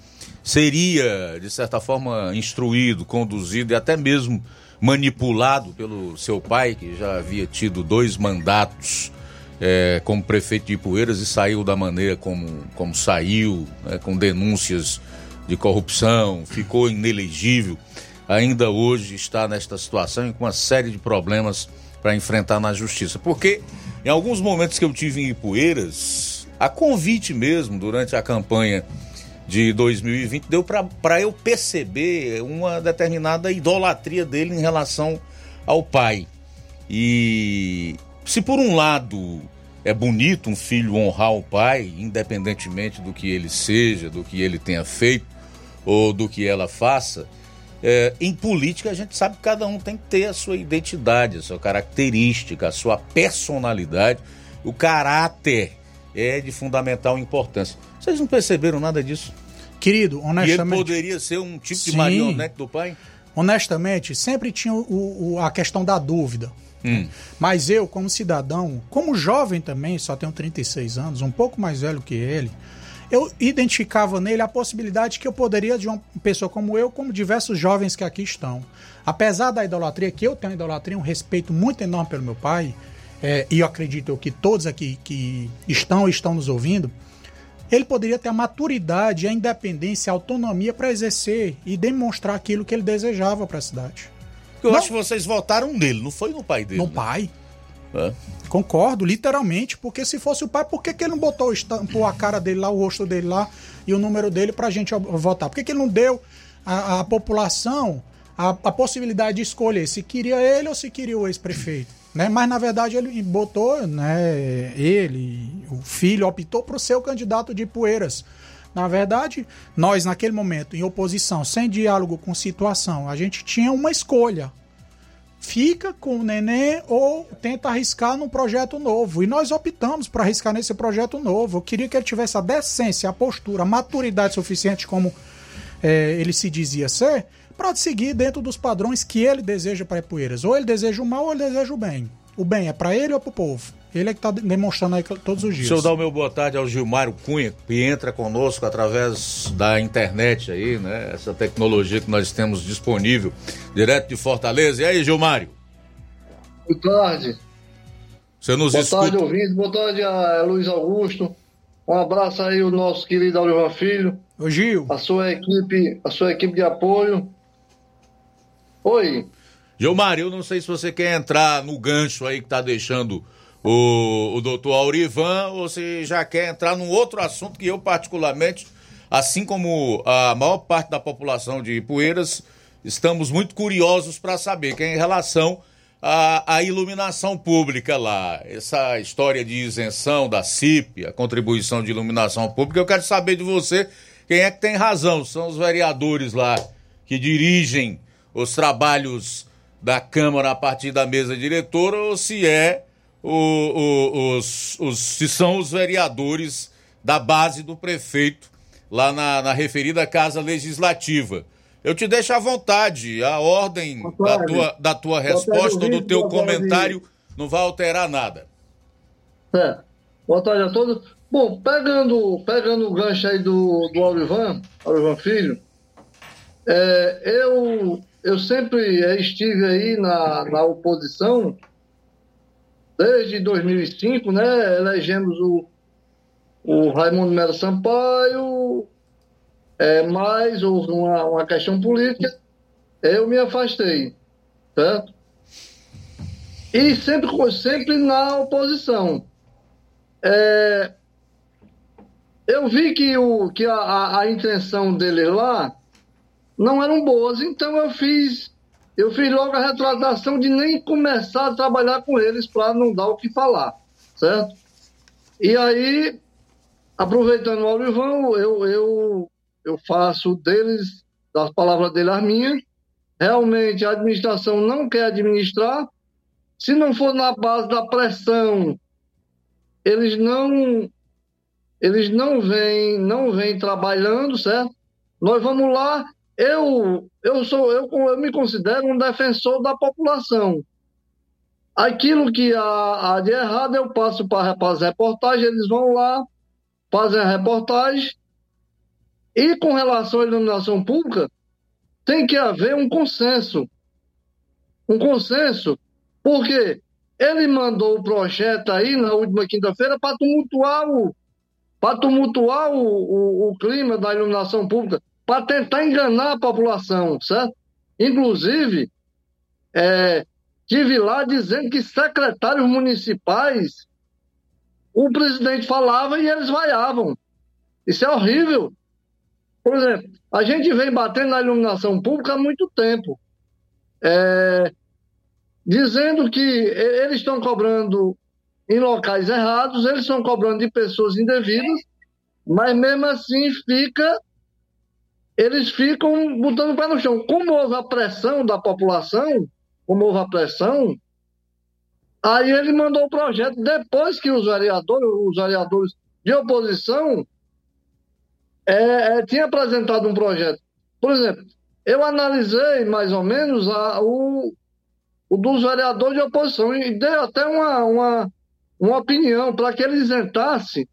seria, de certa forma, instruído, conduzido e até mesmo manipulado pelo seu pai, que já havia tido dois mandatos é, como prefeito de Ipueiras e saiu da maneira como, como saiu, né, com denúncias de corrupção, ficou inelegível. Ainda hoje está nesta situação e com uma série de problemas para enfrentar na justiça. Porque em alguns momentos que eu tive em Ipueiras, a convite mesmo durante a campanha de 2020 deu para eu perceber uma determinada idolatria dele em relação ao pai. E se por um lado é bonito um filho honrar o pai, independentemente do que ele seja, do que ele tenha feito ou do que ela faça, é, em política a gente sabe que cada um tem que ter a sua identidade, a sua característica, a sua personalidade. O caráter é de fundamental importância. Vocês não perceberam nada disso? Querido, honestamente. E ele poderia ser um tipo Sim. de marionete do pai? Honestamente, sempre tinha o, o, a questão da dúvida. Hum. Mas eu, como cidadão, como jovem também, só tenho 36 anos, um pouco mais velho que ele, eu identificava nele a possibilidade que eu poderia, de uma pessoa como eu, como diversos jovens que aqui estão. Apesar da idolatria, que eu tenho idolatria, um respeito muito enorme pelo meu pai, é, e eu acredito que todos aqui que estão estão nos ouvindo, ele poderia ter a maturidade, a independência, a autonomia para exercer e demonstrar aquilo que ele desejava para a cidade. Eu Não. acho que vocês votaram nele, não foi no pai dele. No né? pai. É. Concordo, literalmente, porque se fosse o pai, por que, que ele não botou, estampou a cara dele lá, o rosto dele lá e o número dele pra gente votar? Por que, que ele não deu à, população a, a possibilidade de escolher se queria ele ou se queria o ex-prefeito? Né? Mas na verdade ele botou, né, ele, o filho, optou para o seu candidato de Poeiras. Na verdade, nós naquele momento, em oposição, sem diálogo com situação, a gente tinha uma escolha fica com o neném ou tenta arriscar num projeto novo. E nós optamos para arriscar nesse projeto novo. Eu queria que ele tivesse a decência, a postura, a maturidade suficiente, como é, ele se dizia ser, para seguir dentro dos padrões que ele deseja para Ipueiras. Ou ele deseja o mal ou ele deseja o bem. O bem é para ele ou para o povo? Ele é que está demonstrando aí todos os dias. Deixa eu dar o meu boa tarde ao Gilmário Cunha, que entra conosco através da internet aí, né? Essa tecnologia que nós temos disponível, direto de Fortaleza. E aí, Gilmário? Boa tarde. Você nos Boa escuta? tarde, ouvintes. Boa tarde a Luiz Augusto. Um abraço aí o nosso querido Oliver Filho. Ô Gil. A sua equipe, a sua equipe de apoio. Oi. Gilmário, eu não sei se você quer entrar no gancho aí que tá deixando o, o doutor Aurivan ou se já quer entrar num outro assunto que eu particularmente, assim como a maior parte da população de Ipueiras, estamos muito curiosos para saber, que é em relação à, à iluminação pública lá, essa história de isenção da CIP, a contribuição de iluminação pública, eu quero saber de você quem é que tem razão, são os vereadores lá que dirigem os trabalhos da Câmara a partir da mesa diretora ou se é o, o, os, os, se são os vereadores da base do prefeito lá na, na referida Casa Legislativa. Eu te deixo à vontade, a ordem da tua, da tua resposta ou do teu comentário não vai alterar nada. É. Boa tarde a todos. Bom, pegando, pegando o gancho aí do, do Aurivan, Aurivan Filho, é, eu, eu sempre estive aí na, na oposição desde 2005, né? Elegemos o, o Raimundo Melo Sampaio, é, mas houve uma, uma questão política, eu me afastei, certo? E sempre, sempre na oposição. É, eu vi que, o, que a, a, a intenção dele lá não eram boas, então eu fiz eu fiz logo a retratação de nem começar a trabalhar com eles para não dar o que falar, certo? E aí, aproveitando o Aurivão, eu, eu, eu faço deles, das palavras dele as minhas. Realmente a administração não quer administrar. Se não for na base da pressão, eles não eles não vêm não vêm trabalhando, certo? Nós vamos lá eu eu sou eu, eu me considero um defensor da população. Aquilo que há, há de errado eu passo para as reportagens, eles vão lá, fazem a reportagem. E com relação à iluminação pública, tem que haver um consenso. Um consenso, porque ele mandou o projeto aí na última quinta-feira para tumultuar o tumultuar o, o, o clima da iluminação pública para tentar enganar a população, certo? Inclusive, é, tive lá dizendo que secretários municipais, o presidente falava e eles vaiavam. Isso é horrível. Por exemplo, a gente vem batendo na iluminação pública há muito tempo, é, dizendo que eles estão cobrando em locais errados, eles estão cobrando de pessoas indevidas, mas mesmo assim fica eles ficam botando o pé no chão. Como houve a pressão da população, como houve a pressão, aí ele mandou o projeto depois que os vereadores, os vereadores de oposição é, é, tinha apresentado um projeto. Por exemplo, eu analisei mais ou menos a, o, o dos vereadores de oposição e dei até uma, uma, uma opinião para que ele isentasse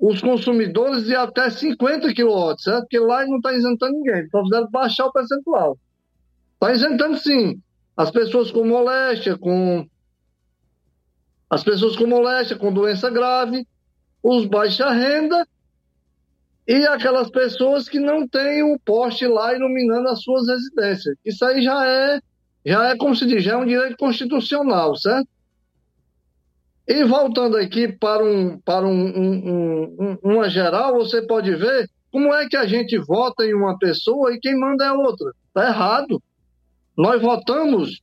os consumidores de até 50 kW, certo? Porque lá não está isentando ninguém, só fizeram baixar o percentual. Está isentando sim as pessoas com moléstia, com as pessoas com moléstia, com doença grave, os baixa renda e aquelas pessoas que não têm o poste lá iluminando as suas residências. Isso aí já é, já é como se diz, já é um direito constitucional, certo? E voltando aqui para, um, para um, um, um, uma geral, você pode ver como é que a gente vota em uma pessoa e quem manda é outra. Está errado. Nós votamos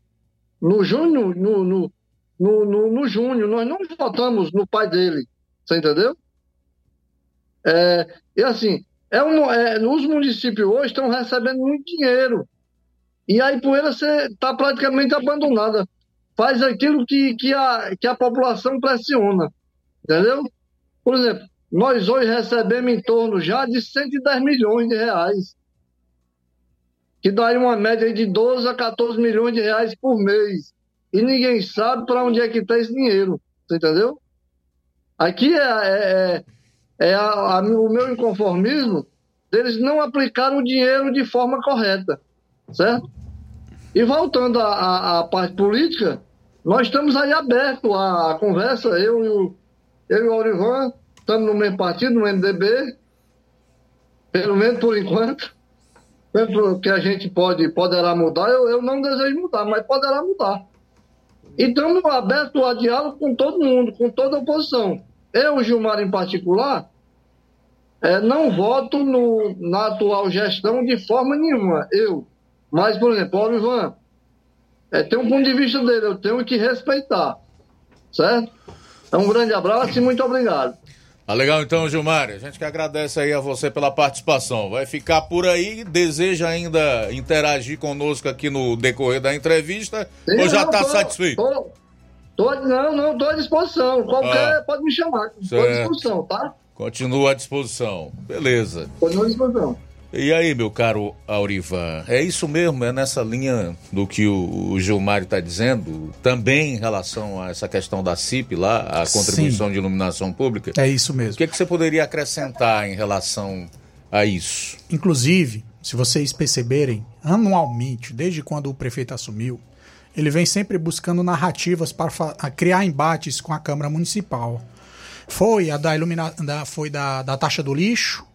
no Júnior, no, no, no, no, no Júnior, nós não votamos no pai dele. Você entendeu? É, e assim, é um, é, os municípios hoje estão recebendo muito dinheiro. E a Ipueira está praticamente abandonada faz aquilo que, que, a, que a população pressiona. Entendeu? Por exemplo, nós hoje recebemos em torno já de 110 milhões de reais. Que daí uma média de 12 a 14 milhões de reais por mês. E ninguém sabe para onde é que está esse dinheiro. Você entendeu? Aqui é, é, é, é a, a, o meu inconformismo deles não aplicarem o dinheiro de forma correta. Certo? E voltando à parte política, nós estamos aí abertos à conversa, eu e o, eu e o Aurivan, estamos no mesmo partido, no MDB, pelo menos por enquanto. Pelo que a gente pode, poderá mudar, eu, eu não desejo mudar, mas poderá mudar. E estamos abertos a diálogo com todo mundo, com toda a oposição. Eu, Gilmar, em particular, é, não voto no, na atual gestão de forma nenhuma. Eu. Mas, por exemplo, o Ivan, é, tem um ponto de vista dele, eu tenho que respeitar. Certo? Então, um grande abraço e muito obrigado. Tá legal então, Gilmar. A gente que agradece aí a você pela participação. Vai ficar por aí, deseja ainda interagir conosco aqui no decorrer da entrevista Sim, ou já está satisfeito? Tô, tô, não, não, estou à disposição. Qualquer ah, pode me chamar. Estou à disposição, tá? Continua à disposição. Beleza. Continua à disposição. E aí, meu caro Aurivan, é isso mesmo? É nessa linha do que o, o Gilmar está dizendo? Também em relação a essa questão da CIP lá, a contribuição Sim. de iluminação pública? É isso mesmo. O que, é que você poderia acrescentar em relação a isso? Inclusive, se vocês perceberem, anualmente, desde quando o prefeito assumiu, ele vem sempre buscando narrativas para criar embates com a Câmara Municipal. Foi a da, ilumina da, foi da, da taxa do lixo,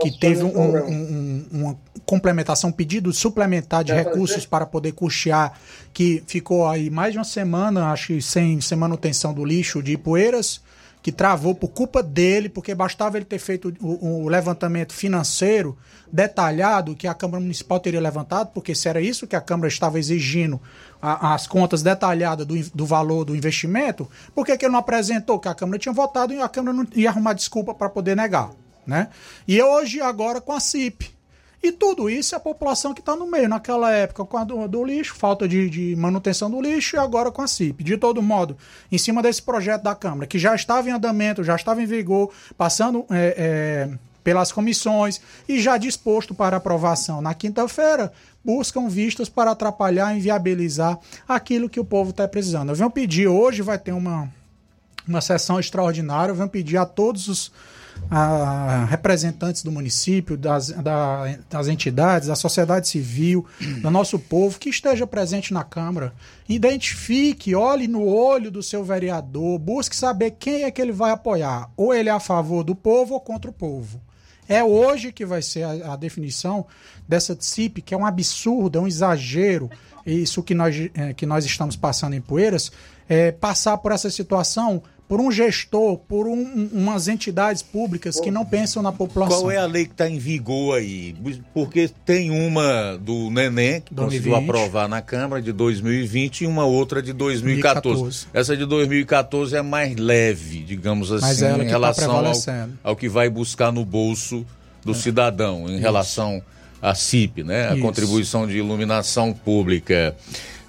que teve um, um, um, uma complementação, pedido suplementar de recursos para poder custear, que ficou aí mais de uma semana, acho que sem, sem manutenção do lixo de Poeiras, que travou por culpa dele, porque bastava ele ter feito o, o, levantamento financeiro detalhado que a Câmara Municipal teria levantado, porque se era isso que a Câmara estava exigindo, a, as contas detalhadas do, do valor do investimento, por que, que ele não apresentou? Que a Câmara tinha votado e a Câmara não ia arrumar desculpa para poder negar? Né? E hoje, agora, com a CIP. E tudo isso é a população que está no meio. Naquela época, com a do, do lixo, falta de, de, manutenção do lixo, e agora com a CIP. De todo modo, em cima desse projeto da Câmara, que já estava em andamento, já estava em vigor, passando é, é, pelas comissões e já disposto para aprovação na quinta-feira, buscam vistas para atrapalhar e inviabilizar aquilo que o povo está precisando. Eu venho pedir, hoje vai ter uma, uma sessão extraordinária, eu venho pedir a todos os a representantes do município, das, da, das entidades, da sociedade civil, do nosso povo, que esteja presente na Câmara. Identifique, olhe no olho do seu vereador, busque saber quem é que ele vai apoiar. Ou ele é a favor do povo ou contra o povo. É hoje que vai ser a, a definição dessa CIP, que é um absurdo, é um exagero. Isso que nós, é, que nós estamos passando em Poeiras, é, passar por essa situação por um gestor, por um, umas entidades públicas que não pensam na população. Qual é a lei que está em vigor aí? Porque tem uma do Neném, que 2020. conseguiu aprovar na Câmara, de 2020, e uma outra de 2014. 2014. Essa de 2014 é mais leve, digamos assim, em tá relação tá ao, ao, que vai buscar no bolso do é. cidadão, em Isso. relação à CIP, né? A Isso. contribuição de iluminação pública.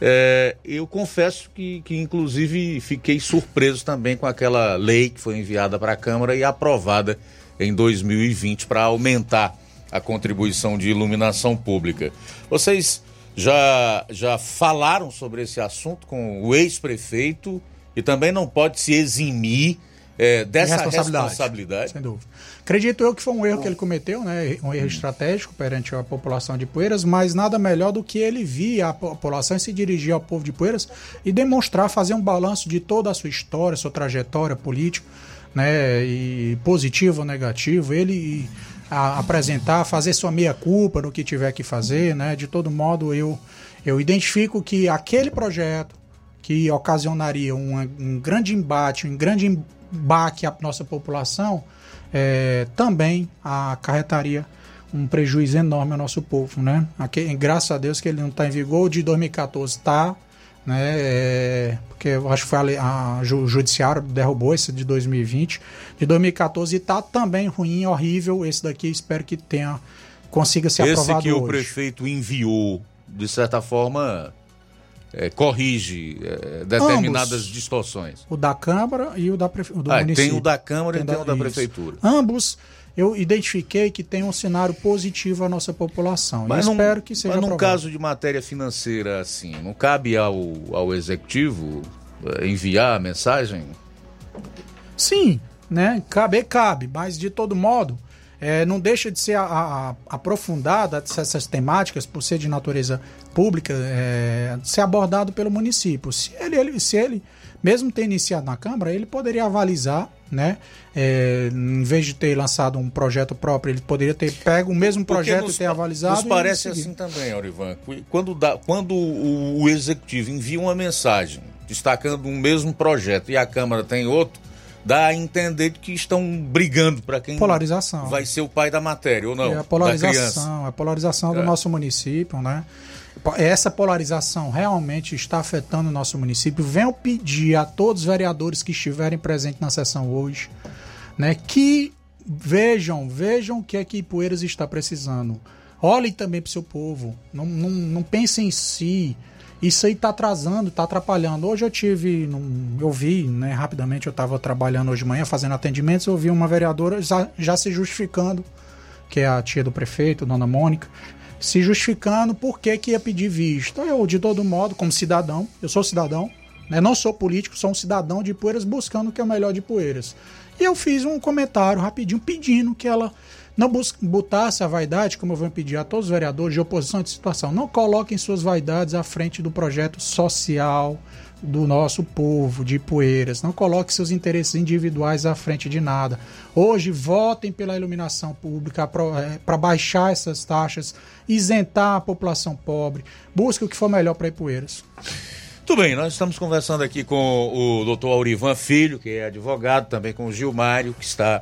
É, eu confesso que, que, inclusive, fiquei surpreso também com aquela lei que foi enviada para a Câmara e aprovada em 2020 para aumentar a contribuição de iluminação pública. Vocês já, já falaram sobre esse assunto com o ex-prefeito e também não pode se eximir é, dessa responsabilidade. responsabilidade. Sem dúvida. Acredito eu que foi um erro que ele cometeu, né? um erro estratégico perante a população de Poeiras, mas nada melhor do que ele vir à população e se dirigir ao povo de Poeiras e demonstrar, fazer um balanço de toda a sua história, sua trajetória política, né? e positivo ou negativo, ele a, apresentar, fazer sua meia-culpa no que tiver que fazer, né? de todo modo eu, eu identifico que aquele projeto que ocasionaria um, um grande embate, um grande baque à nossa população, é, também acarretaria um prejuízo enorme ao nosso povo, né? Aqui, graças a Deus que ele não está em vigor, de 2014 está, né? É, porque eu acho que foi a, a, o judiciário derrubou esse de 2020, de 2014 está também ruim, horrível. Esse daqui espero que tenha consiga ser esse aprovado Esse que hoje. o prefeito enviou, de certa forma, é, corrige é, determinadas Ambos, distorções. O da Câmara e o da prefe... do ah, município. Tem o da Câmara tem e tem da... o da Prefeitura. Ambos eu identifiquei que tem um cenário positivo à nossa população. Mas e espero que seja Mas num caso de matéria financeira assim, não cabe ao, ao Executivo é, enviar a mensagem? Sim, né? Cabe, cabe, mas de todo modo é, não deixa de ser a, a, aprofundada essas temáticas, por ser de natureza pública, é, ser abordado pelo município. Se ele, ele, se ele, mesmo ter iniciado na Câmara, ele poderia avalizar, né? É, em vez de ter lançado um projeto próprio, ele poderia ter pego o mesmo projeto nos, e ter avalizado. Nos parece assim também, Aurivan. Quando, dá, quando o, o executivo envia uma mensagem destacando um mesmo projeto e a Câmara tem outro, dá a entender que estão brigando para quem polarização. vai ser o pai da matéria ou não. É a polarização, a polarização é. do nosso município, né? Essa polarização realmente está afetando o nosso município. Venho pedir a todos os vereadores que estiverem presentes na sessão hoje, né, que vejam, vejam o que é que Ipueiras está precisando. Olhem também para o seu povo. Não, não, não pensem em si. Isso aí está atrasando, está atrapalhando. Hoje eu tive, eu vi, né, rapidamente, eu estava trabalhando hoje de manhã, fazendo atendimentos, eu vi uma vereadora já, já se justificando, que é a tia do prefeito, dona Mônica, se justificando por que, que ia pedir vista. Eu, de todo modo, como cidadão, eu sou cidadão, né, não sou político, sou um cidadão de Poeiras buscando o que é o melhor de Poeiras. E eu fiz um comentário rapidinho pedindo que ela não botasse a vaidade, como eu vou pedir a todos os vereadores de oposição de situação, não coloquem suas vaidades à frente do projeto social do nosso povo de Poeiras. Não coloque seus interesses individuais à frente de nada. Hoje, votem pela iluminação pública para é, baixar essas taxas, isentar a população pobre. Busque o que for melhor para Ipueiras. Tudo bem, nós estamos conversando aqui com o doutor Aurivan Filho, que é advogado, também com o Gilmário, que está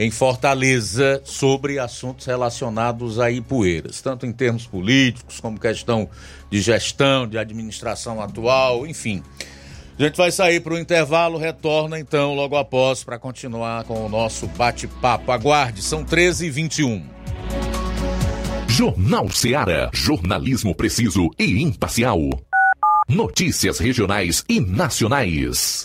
em Fortaleza sobre assuntos relacionados a Ipueiras, tanto em termos políticos como questão de gestão, de administração atual, enfim. A gente vai sair para o intervalo, retorna então logo após para continuar com o nosso bate-papo. Aguarde, são 13h21. Jornal Seara. Jornalismo preciso e imparcial. Notícias regionais e nacionais.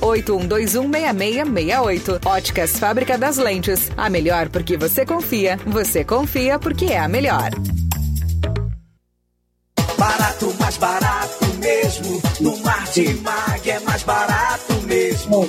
6668. Óticas Fábrica das Lentes. A melhor porque você confia. Você confia porque é a melhor. Barato, mais barato mesmo. No Martimag é mais barato mesmo.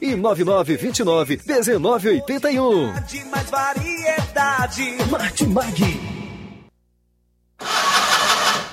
e 9929 1981. De mais variedade. Martimag.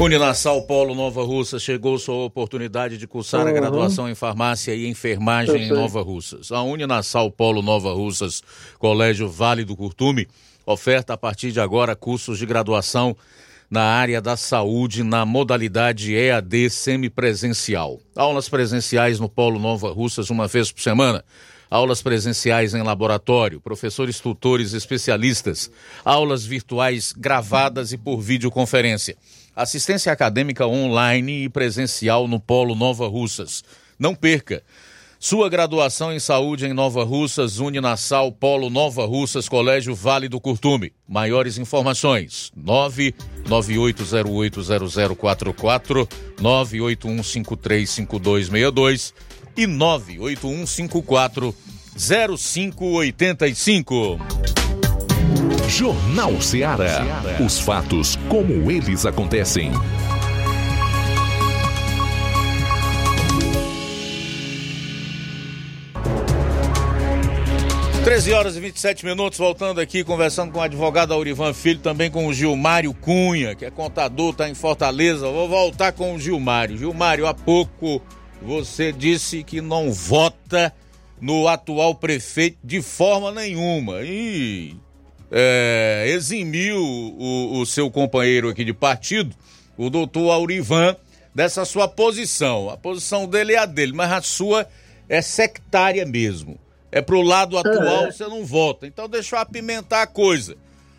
Uninasal Polo Nova Russa chegou sua oportunidade de cursar a Uhum. graduação em farmácia e enfermagem em. Nova Russas. A Uninasal Polo Nova Russas, Colégio Vale do Curtume, oferta a partir de agora cursos de graduação na área da saúde na modalidade EAD semipresencial. Aulas presenciais no Polo Nova Russas uma vez por semana. Aulas presenciais em laboratório, professores tutores especialistas, aulas virtuais gravadas e por videoconferência. Assistência acadêmica online e presencial no Polo Nova Russas. Não perca! Sua graduação em saúde em Nova Russas, Uninasal, Polo Nova Russas, Colégio Vale do Curtume. Maiores informações: 998080044, 981535262 e 981540585. Jornal Ceará. Os fatos como eles acontecem. 13 horas e 27 minutos, voltando aqui, conversando com o advogado Aurivan Filho, também com o Gilmário Cunha, que é contador, está em Fortaleza. Vou voltar com o Gilmário. Gilmário, há pouco você disse que não vota no atual prefeito de forma nenhuma. E é, eximiu o, o seu companheiro aqui de partido, o doutor Aurivan, dessa sua posição. A posição dele é a dele, mas a sua é sectária mesmo. É pro lado atual, É. você não vota. Então deixa eu apimentar a coisa.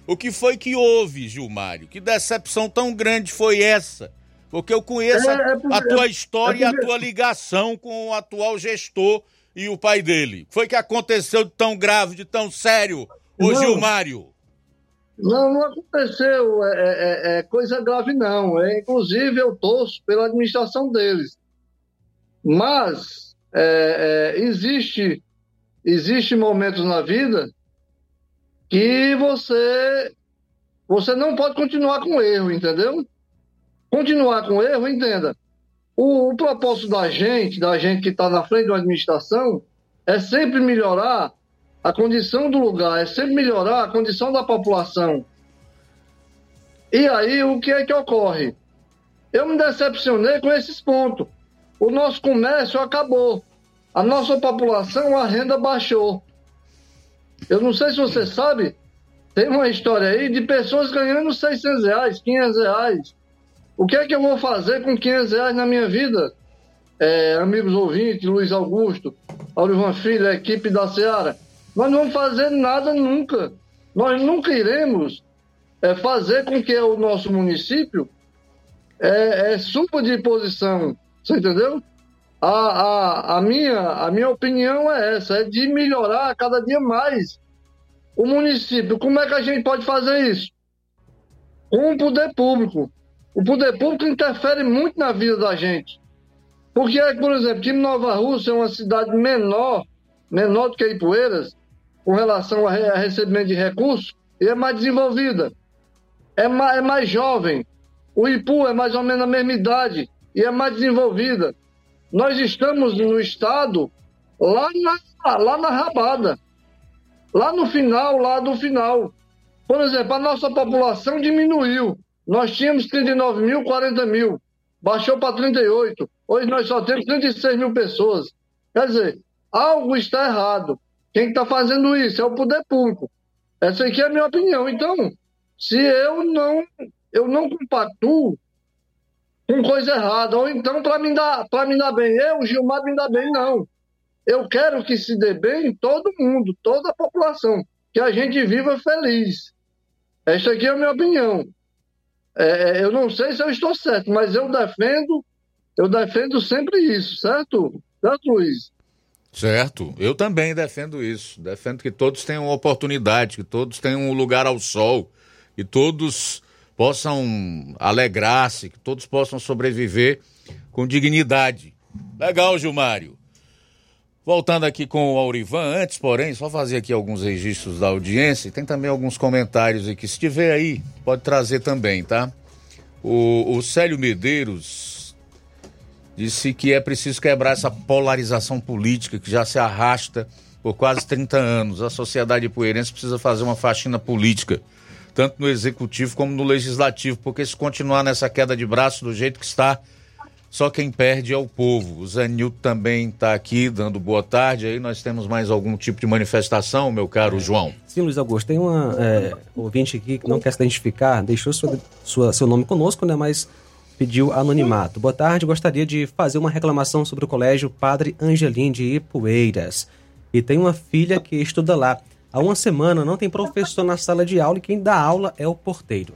O que foi que houve, Gilmário? Que decepção tão grande foi essa? Porque eu conheço É, a, é a tua história e a tua ligação com o atual gestor e o pai dele? Foi que aconteceu de tão grave, de tão sério, ô Não. Gilmário? Não, não aconteceu é, é- é coisa grave, não. É, inclusive, eu torço pela administração deles. Mas é, é, existe, existe momentos na vida que você, você não pode continuar com erro, entendeu? Continuar com erro, entenda. O, o propósito da gente, da gente que está na frente da administração, é sempre melhorar a condição do lugar, é sempre melhorar a condição da população. E aí, o que é que ocorre? Eu me decepcionei com esses pontos. O nosso comércio acabou. A nossa população, a renda baixou. Eu não sei se você sabe, tem uma história aí de pessoas ganhando 600 reais, 500 reais. O que é que eu vou fazer com 500 reais na minha vida? É, amigos ouvintes, Luiz Augusto, Aurivan Filho, equipe da Seara, nós não vamos fazer nada nunca. Nós nunca iremos é, fazer com que o nosso município é, é, suba de posição. Você entendeu? A, a, a, minha, a minha opinião é essa, é de melhorar cada dia mais o município. Como é que a gente pode fazer isso? Com o poder público. O poder público interfere muito na vida da gente. Porque, por exemplo, que Nova Rússia é uma cidade menor, menor do que Ipueiras, com relação a, a recebimento de recursos, é mais desenvolvida. É mais, é mais jovem. O Ipu é mais ou menos a mesma idade e é mais desenvolvida. Nós estamos no estado lá na, lá na rabada. Lá no final, lá do final. Por exemplo, a nossa população diminuiu. Nós tínhamos 39 mil, 40 mil. Baixou para 38. Hoje nós só temos 36 mil pessoas. Quer dizer, algo está errado. Quem está fazendo isso é o poder público. Essa aqui é a minha opinião. Então, se eu não, eu não compactuo com coisa errada, ou então para me dar, para me dar bem, eu, Gilmar, me dar bem, não. Eu quero que se dê bem todo mundo, toda a população, que a gente viva feliz. Esta aqui é a minha opinião. É, eu não sei se eu estou certo, mas eu defendo, eu defendo sempre isso, certo? Certo, Luiz? Certo, eu também defendo isso. Defendo que todos tenham oportunidade, que todos tenham um lugar ao sol, que todos possam alegrar-se, que todos possam sobreviver com dignidade. Legal, Gilmário. Voltando aqui com o Aurivan, antes, porém, só fazer aqui alguns registros da audiência tem também alguns comentários aqui. Se tiver aí, pode trazer também, tá? O, o Célio Medeiros disse que é preciso quebrar essa polarização política que já se arrasta por quase 30 anos. A sociedade poeirense precisa fazer uma faxina política, tanto no executivo como no legislativo, porque se continuar nessa queda de braço do jeito que está, só quem perde é o povo. O Zanilton também está aqui dando boa tarde. Aí nós temos mais algum tipo de manifestação, meu caro João? Sim, Luiz Augusto, tem uma é, ouvinte aqui que não quer se identificar, deixou sua, sua- seu nome conosco, né, mas pediu anonimato. Boa tarde, gostaria de fazer uma reclamação sobre o colégio Padre Angelim de Ipueiras. E tem uma filha que estuda lá. Há uma semana não tem professor na sala de aula e quem dá aula é o porteiro.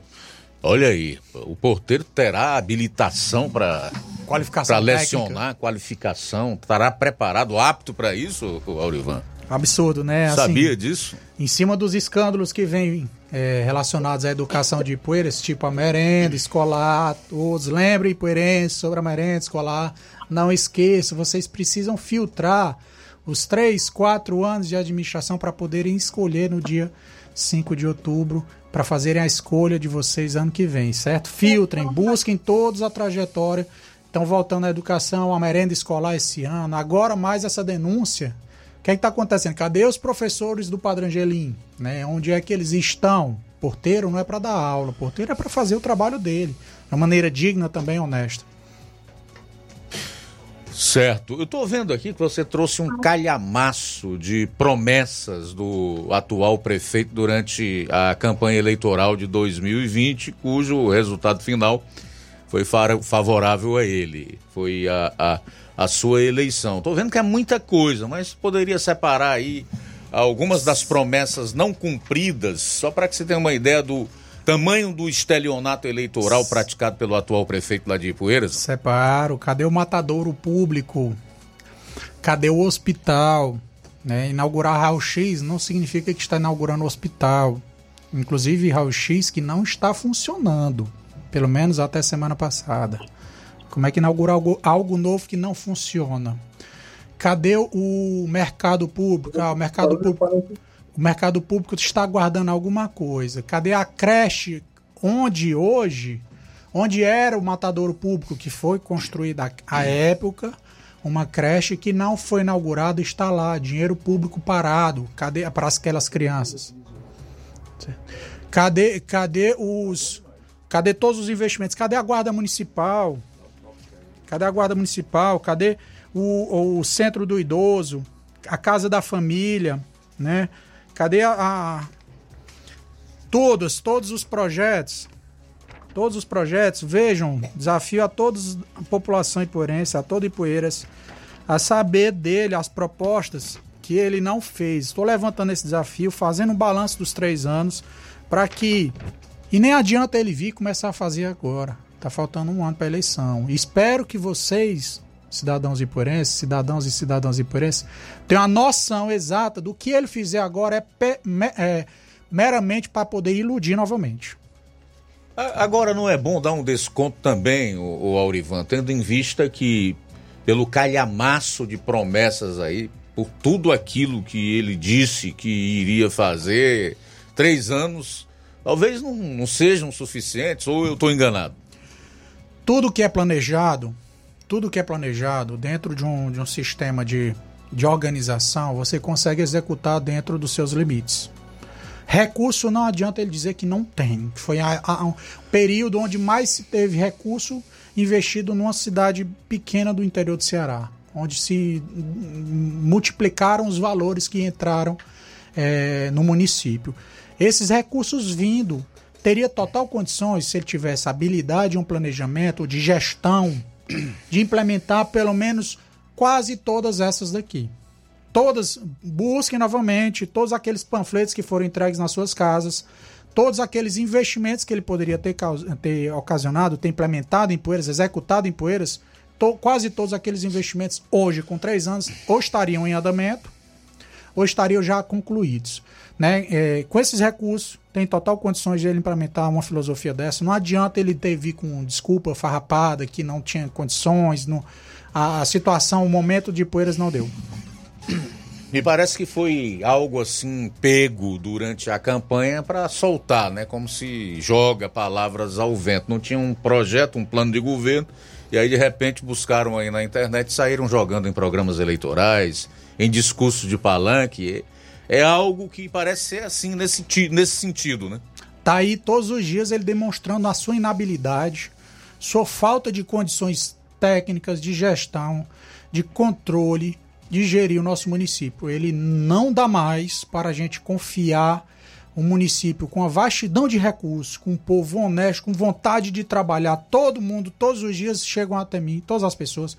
Olha aí, o porteiro terá habilitação para Qualificação para técnica. lecionar, qualificação, estará preparado, apto para isso, Aurivan? Absurdo, né? Assim, Sabia disso? Em cima dos escândalos que vêm é, relacionados à educação de Ipueiras, tipo a merenda escolar, todos lembrem, Ipueirense, sobre a merenda escolar. Não esqueça, vocês precisam filtrar os três, quatro anos de administração para poderem escolher no dia 5 de outubro, para fazerem a escolha de vocês ano que vem, certo? Filtrem, busquem todos a trajetória. Então, voltando à educação, a merenda escolar esse ano, agora mais essa denúncia que é está acontecendo? Cadê os professores do Padre Angelim? Né? Onde é que eles estão? Porteiro não é para dar aula, porteiro é para fazer o trabalho dele, de maneira digna também honesta. Certo. Eu estou vendo aqui que você trouxe um calhamaço de promessas do atual prefeito durante a campanha eleitoral de 2020, cujo resultado final foi fa- favorável a ele. Foi a, a, a sua eleição. Estou vendo que é muita coisa, mas poderia separar aí algumas das promessas não cumpridas, só para que você tenha uma ideia do tamanho do estelionato eleitoral praticado pelo atual prefeito lá de Ipueiras. Separo, cadê o matadouro público? cadê o hospital? Né? Inaugurar raio-x não significa que está inaugurando hospital. Inclusive raio-x que não está funcionando, pelo menos até semana passada. Como é que inaugura algo, algo novo que não funciona? Cadê o mercado público? Ah, o mercado público, o mercado público está aguardando alguma coisa. Cadê a creche onde hoje, onde era o matadouro público que foi construída à época, uma creche que não foi inaugurada está lá, dinheiro público parado. Cadê para aquelas crianças? Cadê, cadê os cadê todos os investimentos? Cadê a guarda municipal? Cadê a guarda municipal? Cadê o, o centro do idoso? A casa da família, né? Cadê a, a todos, todos os projetos? Todos os projetos, vejam, desafio a todos a população ipuerense, a todo Ipueiras, a saber dele as propostas que ele não fez. Estou levantando esse desafio, fazendo um balanço dos três anos, para que. E nem adianta ele vir começar a fazer agora. Tá faltando um ano para eleição. Espero que vocês, cidadãos ipurenses, cidadãos e cidadãs ipurenses, tenham a noção exata do que ele fizer agora é, pe, me, é meramente para poder iludir novamente. Agora não é bom dar um desconto também, o, o Aurivan, tendo em vista que pelo calhamaço de promessas aí, por tudo aquilo que ele disse que iria fazer, três anos, talvez não, não sejam suficientes, ou eu estou enganado? Tudo que é planejado, tudo que é planejado dentro de um, de um sistema de, de organização, você consegue executar dentro dos seus limites. Recurso não adianta ele dizer que não tem. Foi a, a, um período onde mais se teve recurso investido numa cidade pequena do interior do Ceará, onde se multiplicaram os valores que entraram é, no município. Esses recursos vindo teria total condições, se ele tivesse habilidade, um planejamento de gestão, de implementar pelo menos quase todas essas daqui. Todas, busquem novamente todos aqueles panfletos que foram entregues nas suas casas, todos aqueles investimentos que ele poderia ter, ter ocasionado, ter implementado em Poeiras, executado em Poeiras, to, quase todos aqueles investimentos hoje, com três anos, ou estariam em andamento, ou estariam já concluídos. Né? É, com esses recursos, tem total condições de ele implementar uma filosofia dessa. Não adianta ele ter vir com desculpa farrapada, que não tinha condições, não, a, a situação, o momento de Poeiras não deu. Me parece que foi algo assim pego durante a campanha para soltar, né? Como se joga palavras ao vento. Não tinha um projeto, um plano de governo, e aí de repente buscaram aí na internet, saíram jogando em programas eleitorais, em discursos de palanque. É algo que parece ser assim nesse, nesse sentido, né? Tá aí todos os dias ele demonstrando a sua inabilidade, sua falta de condições técnicas de gestão, de controle, de gerir o nosso município. Ele não dá mais para a gente confiar um município com a vastidão de recursos, com um povo honesto, com vontade de trabalhar. Todo mundo, todos os dias chegam até mim, todas as pessoas,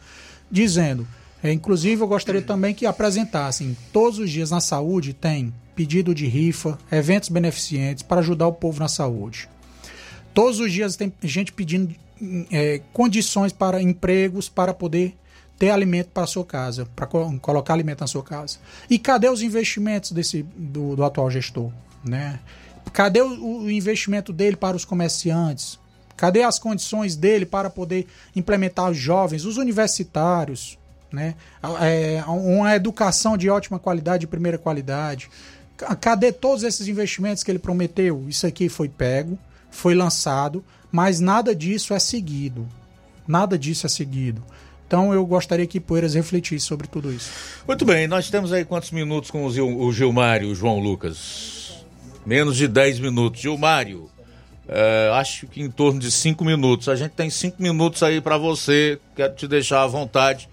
dizendo é, inclusive, eu gostaria também que apresentassem todos os dias na saúde tem pedido de rifa, eventos beneficentes para ajudar o povo na saúde. Todos os dias tem gente pedindo é, condições para empregos para poder ter alimento para a sua casa, para co colocar alimento na sua casa. E cadê os investimentos desse do, do atual gestor, né? Cadê o, o investimento dele para os comerciantes? Cadê as condições dele para poder implementar os jovens, os universitários, né? É, uma educação de ótima qualidade, de primeira qualidade. Cadê todos esses investimentos que ele prometeu? Isso aqui foi pego, foi lançado, mas nada disso é seguido. Nada disso é seguido. Então eu gostaria que Poeiras refletisse sobre tudo isso. Muito bem, nós temos aí quantos minutos com o Gilmário, o João Lucas? Menos de 10 minutos. Gilmário, é, acho que em torno de 5 minutos. A gente tem 5 minutos aí para você. Quero te deixar à vontade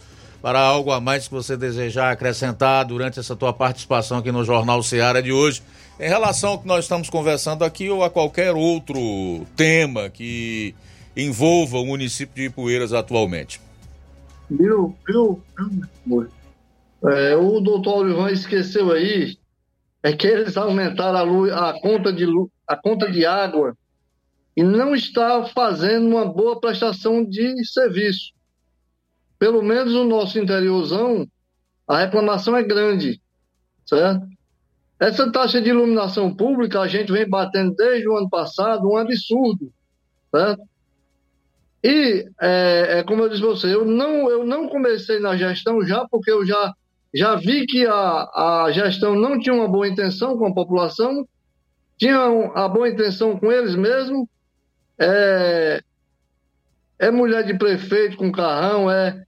para algo a mais que você desejar acrescentar durante essa tua participação aqui no Jornal Seara de hoje, em relação ao que nós estamos conversando aqui ou a qualquer outro tema que envolva o município de Ipueiras atualmente. Viu, viu, viu é, o doutor Olivan esqueceu aí é que eles aumentaram a, luz, a, conta de, a conta de água e não está fazendo uma boa prestação de serviço pelo menos no nosso interiorzão, a reclamação é grande, certo? Essa taxa de iluminação pública a gente vem batendo desde o ano passado, um absurdo, certo? E, é, é, como eu disse a você, eu não, eu não comecei na gestão já, porque eu já, já vi que a, a gestão não tinha uma boa intenção com a população, tinha a boa intenção com eles mesmos. É, é mulher de prefeito com carrão, é,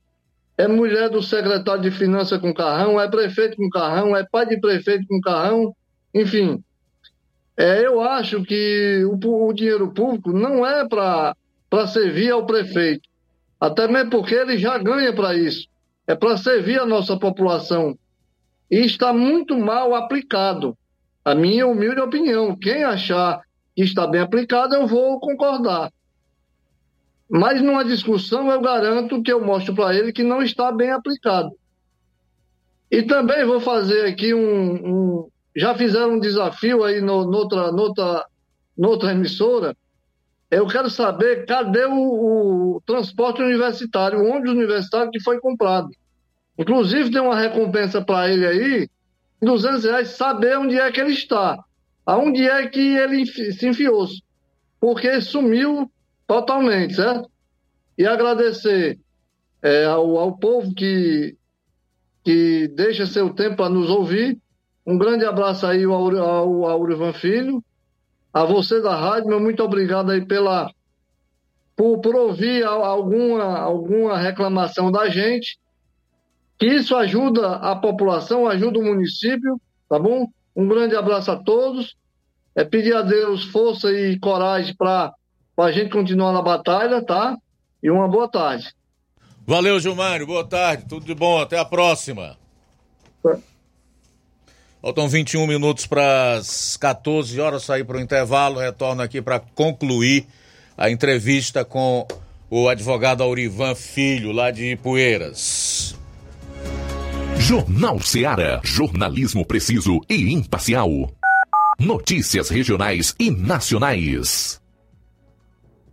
é mulher do secretário de finanças com carrão, é prefeito com carrão, é pai de prefeito com carrão, enfim. É, eu acho que o, o dinheiro público não é para servir ao prefeito, até mesmo porque ele já ganha para isso. É para servir a nossa população. E está muito mal aplicado. A minha humilde opinião. Quem achar que está bem aplicado, eu vou concordar. Mas numa discussão eu garanto que eu mostro para ele que não está bem aplicado. E também vou fazer aqui um. um já fizeram um desafio aí no, noutra, noutra, noutra emissora. Eu quero saber cadê o, o transporte universitário, o ônibus universitário que foi comprado. Inclusive tem uma recompensa para ele aí, 200 reais, saber onde é que ele está, aonde é que ele se enfiou, porque sumiu totalmente, certo? E agradecer é, ao, ao povo que, que deixa seu tempo para nos ouvir. Um grande abraço aí ao, ao, ao Urivan Filho, a você da rádio, meu muito obrigado aí pela, por, por ouvir alguma, alguma reclamação da gente, que isso ajuda a população, ajuda o município, tá bom? Um grande abraço a todos, é pedir a Deus força e coragem para para a gente continuar na batalha, tá? E uma boa tarde. Valeu, Gilmário. Boa tarde. Tudo de bom. Até a próxima. É. Faltam 21 minutos para as 14 horas, sair para o intervalo. Retorno aqui para concluir a entrevista com o advogado Aurivan Filho, lá de Ipueiras. Jornal Seara. Jornalismo preciso e imparcial. Notícias regionais e nacionais.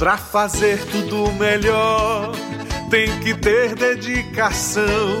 Pra fazer tudo melhor, tem que ter dedicação.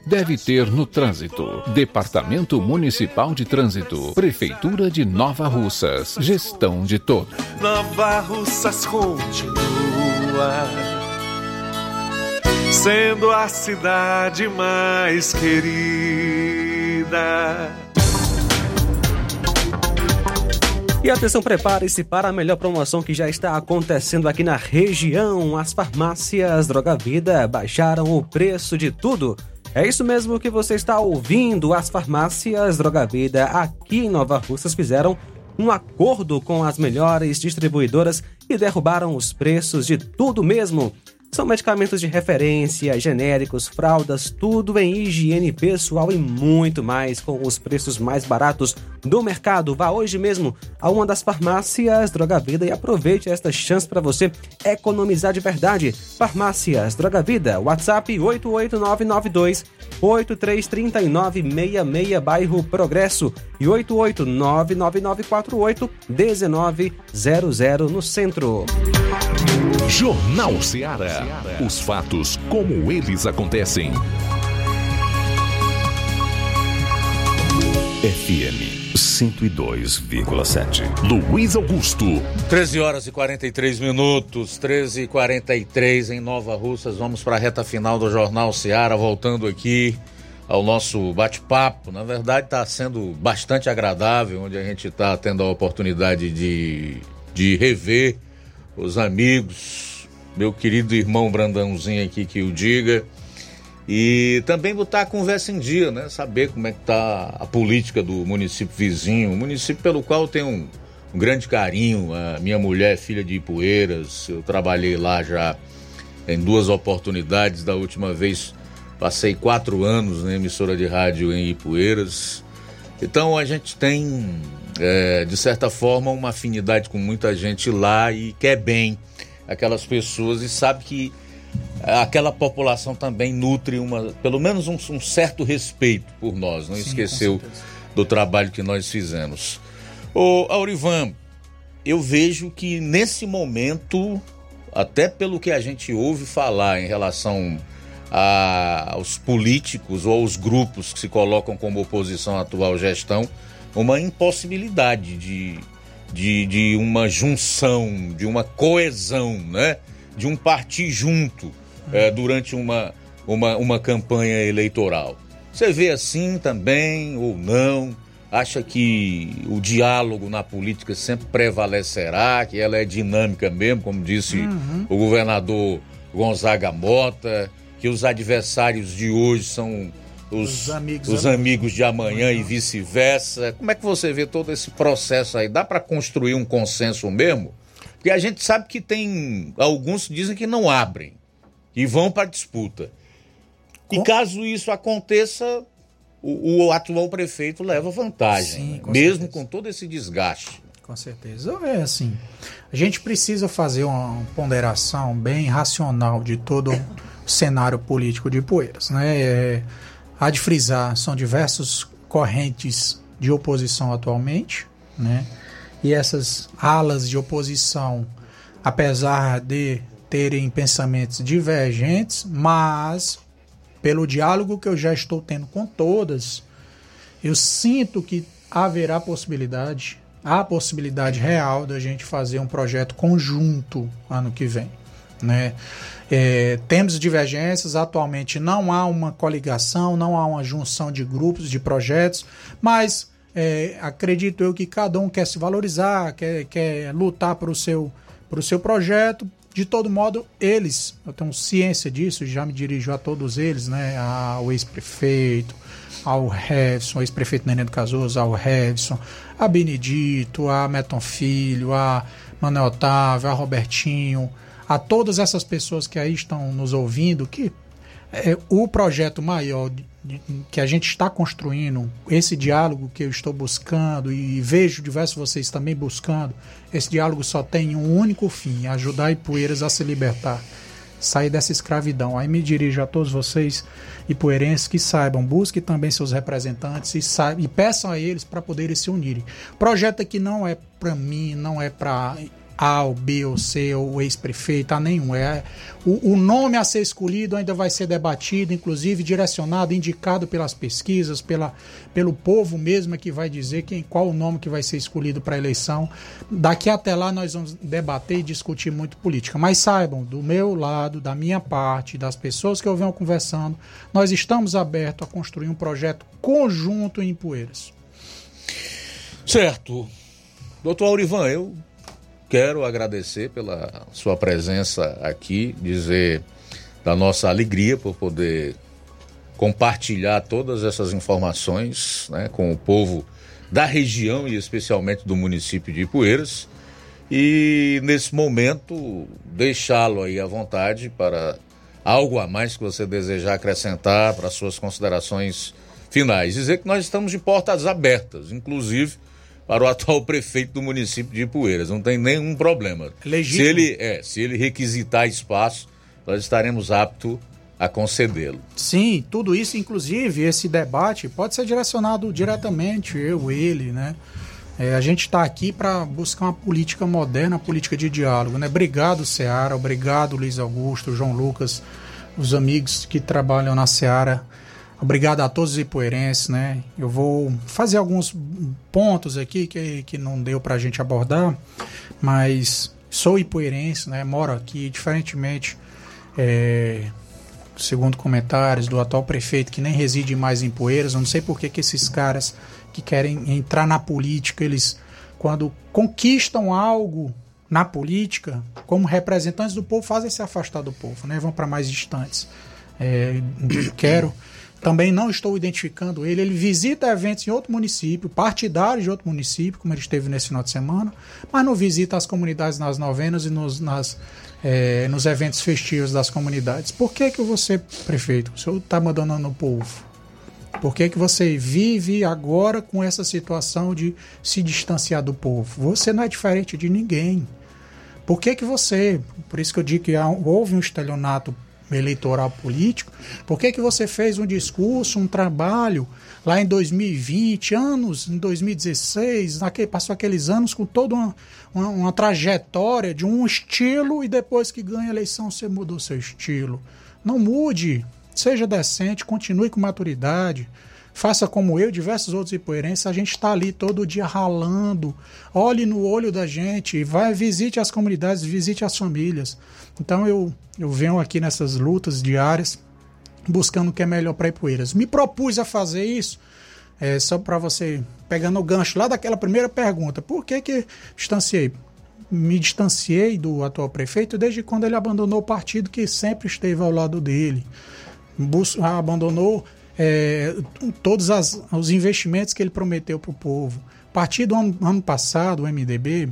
deve ter no trânsito. Departamento Municipal de Trânsito, Prefeitura de Nova Russas, gestão de todos. Nova Russas continua sendo a cidade mais querida. E atenção, prepare-se para a melhor promoção que já está acontecendo aqui na região. As farmácias Droga Vida baixaram o preço de tudo É isso mesmo que você está ouvindo. As farmácias Droga Vida aqui em Nova Russas fizeram um acordo com as melhores distribuidoras e derrubaram os preços de tudo mesmo. São medicamentos de referência, genéricos, fraldas, tudo em higiene pessoal e muito mais com os preços mais baratos do mercado. Vá hoje mesmo a uma das farmácias Droga Vida e aproveite esta chance para você economizar de verdade. Farmácias Droga Vida, WhatsApp 88992 833966 bairro Progresso e 8899948 1900 no centro. Jornal Ceará. Os fatos como eles acontecem. FM 102,7. Luiz Augusto. 13 horas e 43 minutos, 13 e 43 em Nova Russas. Vamos para a reta final do Jornal Ceará, voltando aqui ao nosso bate-papo. Na verdade, está sendo bastante agradável, onde a gente está tendo a oportunidade de, de rever os amigos, meu querido irmão Brandãozinho aqui que o diga. E também botar a conversa em dia, né? Saber como é que tá a política do município vizinho, um município pelo qual eu tenho um, um grande carinho. A minha mulher é filha de Ipueiras, eu trabalhei lá já em duas oportunidades. Da última vez passei quatro anos na emissora de rádio em Ipueiras. Então a gente tem, é, de certa forma, uma afinidade com muita gente lá e quer bem aquelas pessoas e sabe que aquela população também nutre uma, pelo menos um, um certo respeito por nós, não Sim, esqueceu do trabalho que nós fizemos. Ô Aurivan, eu vejo que nesse momento, até pelo que a gente ouve falar em relação a, aos políticos ou aos grupos que se colocam como oposição à atual gestão, uma impossibilidade de, de, de uma junção, de uma coesão, né? de um partir junto é, durante uma, uma, uma campanha eleitoral. Você vê assim também ou não? Acha que o diálogo na política sempre prevalecerá, que ela é dinâmica mesmo, como disse uhum. o governador Gonzaga Mota, que os adversários de hoje são os, os amigos, os amigos de amanhã e vice-versa. Como é que você vê todo esse processo aí? Dá para construir um consenso mesmo? Porque a gente sabe que tem alguns que dizem que não abrem e vão para disputa. E caso isso aconteça, o, o atual prefeito leva vantagem, Sim, com mesmo certeza. com todo esse desgaste. Com certeza. É assim, a gente precisa fazer uma ponderação bem racional de todo o cenário político de Poeiras. Né? É, há de frisar, são diversas correntes de oposição atualmente, né? e essas alas de oposição, apesar de terem pensamentos divergentes, mas pelo diálogo que eu já estou tendo com todas, eu sinto que haverá possibilidade, há possibilidade real da gente fazer um projeto conjunto ano que vem. Né? É, temos divergências, atualmente não há uma coligação, não há uma junção de grupos, de projetos, mas é, acredito eu que cada um quer se valorizar, quer, quer lutar para o seu, pro seu projeto, de todo modo, eles, eu tenho ciência disso, já me dirijo a todos eles, né? Ao ex-prefeito, ao Revson, ao ex-prefeito Nenê do Casoso, ao Revson, a Benedito, a Meton Filho, a Manuel Otávio, a Robertinho, a todas essas pessoas que aí estão nos ouvindo, que é, o projeto maior que a gente está construindo, esse diálogo que eu estou buscando e vejo diversos vocês também buscando, esse diálogo só tem um único fim: ajudar Ipueiras a se libertar, sair dessa escravidão. Aí me dirijo a todos vocês ipueirenses que saibam, busquem também seus representantes e, saibam, e peçam a eles para poderem se unirem. Projeto aqui não é para mim, não é para a, ou B, ou C, ou ex-prefeito, a nenhum. É, o, o, nome a ser escolhido ainda vai ser debatido, inclusive direcionado, indicado pelas pesquisas, pela, pelo povo mesmo que vai dizer quem, qual o nome que vai ser escolhido para a eleição. Daqui até lá nós vamos debater e discutir muito política. Mas saibam, do meu lado, da minha parte, das pessoas que eu venho conversando, nós estamos abertos a construir um projeto conjunto em Poeiras. Certo. Doutor Aurivan, eu quero agradecer pela sua presença aqui, dizer da nossa alegria por poder compartilhar todas essas informações né, com o povo da região e especialmente do município de Ipueiras. E nesse momento, deixá-lo aí à vontade para algo a mais que você desejar acrescentar para suas considerações finais. Dizer que nós estamos de portas abertas, inclusive para o atual prefeito do município de Ipueiras. Não tem nenhum problema. Legítimo. Se ele, é, se ele requisitar espaço, nós estaremos aptos a concedê-lo. Sim, tudo isso, inclusive, esse debate pode ser direcionado diretamente, eu, ele, né? É, a gente está aqui para buscar uma política moderna, uma política de diálogo. Né? Obrigado, Seara, obrigado, Luiz Augusto, João Lucas, os amigos que trabalham na Seara. Obrigado a todos os ipueirenses, né? Eu vou fazer alguns pontos aqui que, que não deu para a gente abordar, mas sou ipueirense, né? Moro aqui, diferentemente, é, segundo comentários do atual prefeito, que nem reside mais em Poeiras. Não sei por que, que esses caras que querem entrar na política, eles, quando conquistam algo na política, como representantes do povo, fazem se afastar do povo, né? vão para mais distantes. É, quero. Também não estou identificando ele. Ele visita eventos em outro município, partidários de outro município, como ele esteve nesse final de semana, mas não visita as comunidades nas novenas e nos, nas, é, nos eventos festivos das comunidades. Por que, que você, prefeito, o senhor está abandonando o povo? Por que, que você vive agora com essa situação de se distanciar do povo? Você não é diferente de ninguém. Por que, que você, por isso que eu digo que houve um estelionato eleitoral político, por que, que você fez um discurso, um trabalho lá em 2020, anos, em 2016, naquele, passou aqueles anos com toda uma, uma, uma trajetória de um estilo e depois que ganha a eleição você mudou seu estilo. Não mude, Seja decente, continue com maturidade. Faça como eu, diversos outros ipoeirenses, a gente está ali todo dia ralando. Olhe no olho da gente, vai, visite as comunidades, visite as famílias. Então eu, eu venho aqui nessas lutas diárias, buscando o que é melhor para Ipueiras. Me propus a fazer isso, é, só para você, pegando o gancho lá daquela primeira pergunta, por que que distanciei? Me distanciei do atual prefeito desde quando ele abandonou o partido que sempre esteve ao lado dele abandonou é, todos as, os investimentos que ele prometeu para o povo. A partir do ano, ano passado, o MDB,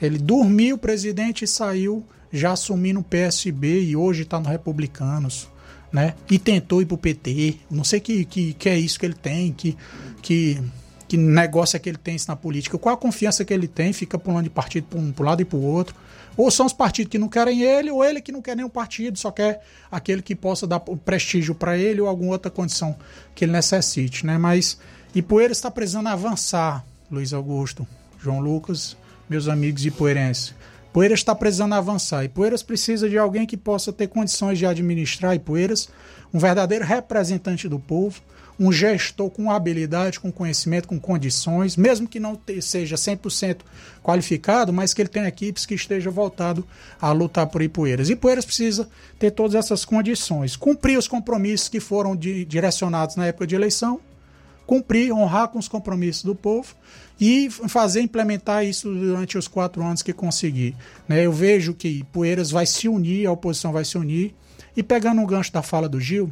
ele dormiu presidente e saiu já assumindo o PSB e hoje está no Republicanos. Né? E tentou ir para o PT. Não sei que, que, que é isso que ele tem, que, que, que negócio é que ele tem isso na política. Qual a confiança que ele tem, fica pulando de partido para um lado e para o outro. Ou são os partidos que não querem ele, ou ele que não quer nenhum partido, só quer aquele que possa dar prestígio para ele ou alguma outra condição que ele necessite, né? Mas Ipueiras está precisando avançar, Luiz Augusto, João Lucas, meus amigos ipueirenses. Poeiras está precisando avançar. Poeiras precisa de alguém que possa ter condições de administrar Ipueiras, um verdadeiro representante do povo, um gestor com habilidade, com conhecimento, com condições, mesmo que não seja 100% qualificado, mas que ele tenha equipes que estejam voltado a lutar por Ipueiras. Ipueiras precisa ter todas essas condições, cumprir os compromissos que foram de, direcionados na época de eleição, cumprir, honrar com os compromissos do povo e fazer implementar isso durante os quatro anos que conseguir. Né? Eu vejo que Poeiras vai se unir, a oposição vai se unir. E pegando um gancho da fala do Gil,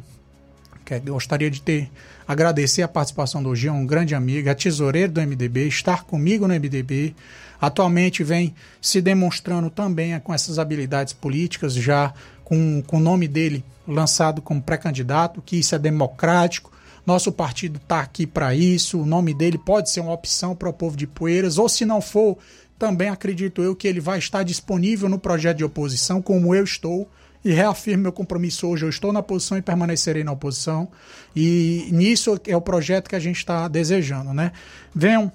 que gostaria de ter agradecer a participação do Gil, um grande amigo, é tesoureiro do MDB, estar comigo no MDB. Atualmente vem se demonstrando também com essas habilidades políticas, já com, com o nome dele lançado como pré-candidato, que isso é democrático. Nosso partido está aqui para isso. O nome dele pode ser uma opção para o povo de Poeiras, ou se não for, também acredito eu que ele vai estar disponível no projeto de oposição, como eu estou e reafirmo meu compromisso hoje. Eu estou na posição e permanecerei na oposição. E nisso é o projeto que a gente está desejando, né? Venham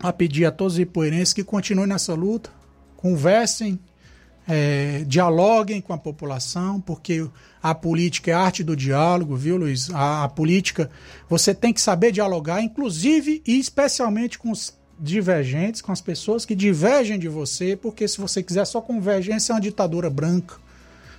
a pedir a todos os ipueirenses que continuem nessa luta, conversem, é, dialoguem com a população, porque a política é a arte do diálogo, viu, Luiz? A, a política, você tem que saber dialogar, inclusive e especialmente com os divergentes, com as pessoas que divergem de você, porque se você quiser só convergência, é uma ditadura branca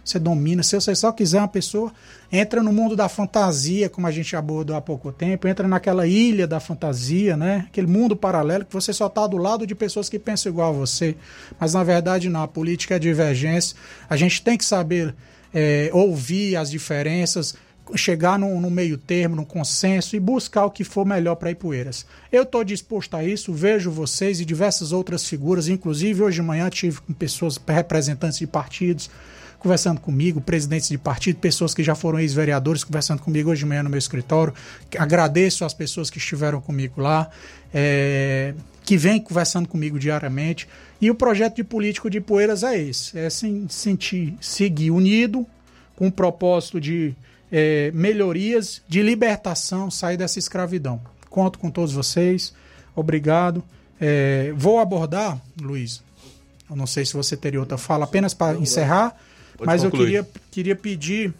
você domina. Se você só quiser uma pessoa, entra no mundo da fantasia, como a gente abordou há pouco tempo, entra naquela ilha da fantasia, né? Aquele mundo paralelo que você só está do lado de pessoas que pensam igual a você. Mas na verdade não, a política é divergência. A gente tem que saber é, ouvir as diferenças, chegar no, no, meio termo, no consenso e buscar o que for melhor para Ipueiras. Eu estou disposto a isso, vejo vocês e diversas outras figuras, inclusive hoje de manhã tive com pessoas, representantes de partidos, conversando comigo, presidentes de partido, pessoas que já foram ex-vereadores conversando comigo hoje de manhã no meu escritório. Agradeço às pessoas que estiveram comigo lá, é, que vêm conversando comigo diariamente. E o projeto de político de Poeiras é esse: é sentir, seguir unido, com o propósito de é, melhorias, de libertação, sair dessa escravidão. Conto com todos vocês. Obrigado. É, vou abordar, Luiz. Eu não sei se você teria outra fala, apenas para encerrar, Pode mas concluir. eu queria, queria pedir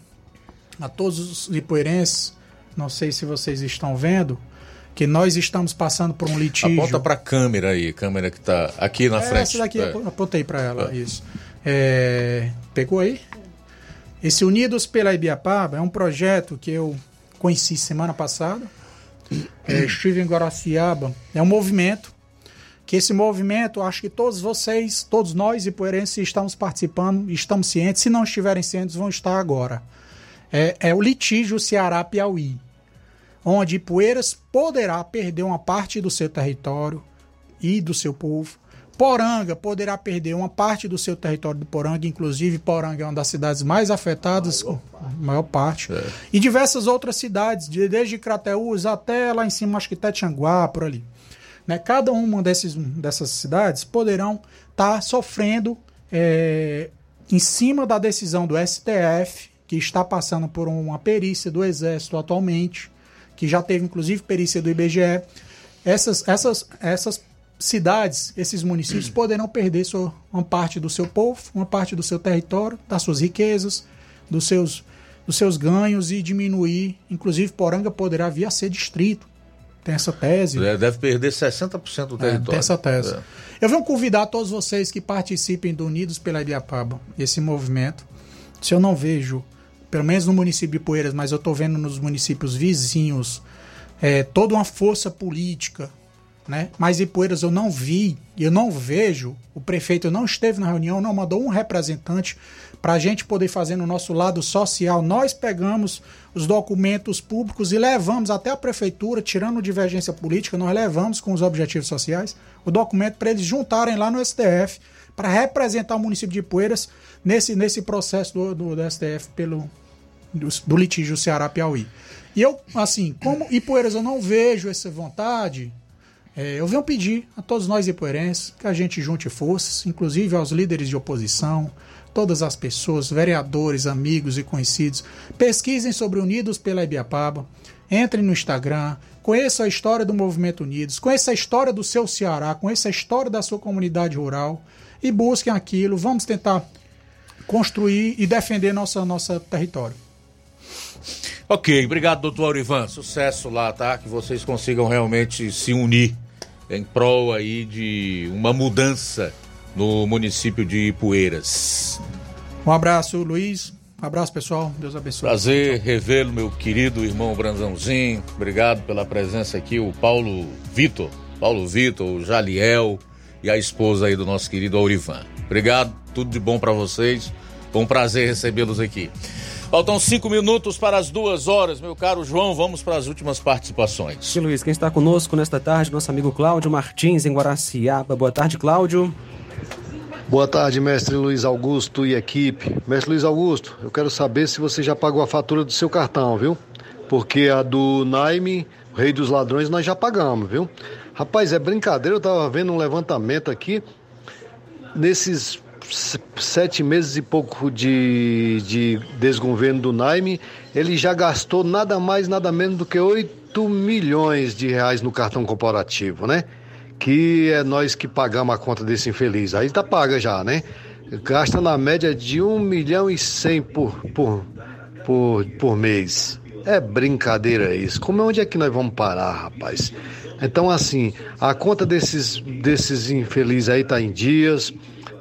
a todos os lipoeirenses, não sei se vocês estão vendo, que nós estamos passando por um litígio. Aponta para a câmera aí, câmera que está aqui na é, frente. Essa daqui, é. apontei para ela, é. isso. É, pegou aí? Esse Unidos pela Ibiapaba é um projeto que eu conheci semana passada. É, estive em Guaraciaba. É um movimento que esse movimento, acho que todos vocês, todos nós e poerenses estamos participando, estamos cientes. Se não estiverem cientes, vão estar agora. É, é o litígio Ceará-Piauí, onde Poeiras poderá perder uma parte do seu território e do seu povo Poranga poderá perder uma parte do seu território do Poranga, inclusive Poranga é uma das cidades mais afetadas, maior parte, maior parte. É. e diversas outras cidades, desde Crateús até lá em cima, acho que até Tianguá, por ali. Né? Cada uma desses, dessas cidades poderão estar tá sofrendo é, em cima da decisão do STF, que está passando por uma perícia do Exército atualmente, que já teve inclusive perícia do IBGE. Essas, essas, essas cidades, esses municípios poderão perder sua, uma parte do seu povo, uma parte do seu território, das suas riquezas, dos seus, dos seus ganhos e diminuir. Inclusive, Poranga poderá vir a ser distrito. Tem essa tese. É, deve perder 60% do território. É, tem essa tese. É. Eu venho convidar todos vocês que participem do Unidos pela Ibiapaba, esse movimento. Se eu não vejo, pelo menos no município de Poeiras, mas eu estou vendo nos municípios vizinhos, é, toda uma força política né? Mas Ipueiras eu não vi, eu não vejo, o prefeito não esteve na reunião, não mandou um representante para a gente poder fazer no nosso lado social. Nós pegamos os documentos públicos e levamos até a prefeitura, tirando divergência política, nós levamos com os objetivos sociais o documento para eles juntarem lá no STF para representar o município de Ipueiras nesse, nesse processo do, do, do STF pelo, do, do litígio Ceará-Piauí. E eu, assim, como Ipueiras eu não vejo essa vontade, é, eu venho pedir a todos nós ipuerenses que a gente junte forças, inclusive aos líderes de oposição, todas as pessoas, vereadores, amigos e conhecidos, pesquisem sobre Unidos pela Ibiapaba, entrem no Instagram, conheçam a história do Movimento Unidos, conheçam a história do seu Ceará, conheçam a história da sua comunidade rural e busquem aquilo. Vamos tentar construir e defender nosso nosso território. Ok, obrigado, doutor Aurivan. Sucesso lá, tá? Que vocês consigam realmente se unir em prol aí de uma mudança no município de Ipueiras. Um abraço, Luiz. Um abraço, pessoal. Deus abençoe. Prazer revê-lo, meu querido irmão Branzãozinho. Obrigado pela presença aqui, o Paulo Vitor. Paulo Vitor, o Jaliel e a esposa aí do nosso querido Aurivan. Obrigado, tudo de bom para vocês. Foi um prazer recebê-los aqui. Faltam cinco minutos para as duas horas, meu caro João. Vamos para as últimas participações. Sim, Luiz, quem está conosco nesta tarde, nosso amigo Cláudio Martins, em Guaraciaba. Boa tarde, Cláudio. Boa tarde, mestre Luiz Augusto e equipe. Mestre Luiz Augusto, eu quero saber se você já pagou a fatura do seu cartão, viu? Porque a do Naime, Rei dos Ladrões, nós já pagamos, viu? Rapaz, é brincadeira, eu tava vendo um levantamento aqui. Nesses sete meses e pouco de, de desgoverno do Naime, ele já gastou nada mais, nada menos do que 8 milhões de reais no cartão corporativo, né? Que é nós que pagamos a conta desse infeliz. Aí tá paga já, né? Gasta na média de 1 milhão e 100 por, por, por, por mês. É brincadeira isso. Como onde é que nós vamos parar, rapaz? Então, assim, a conta desses, desses infelizes aí tá em dias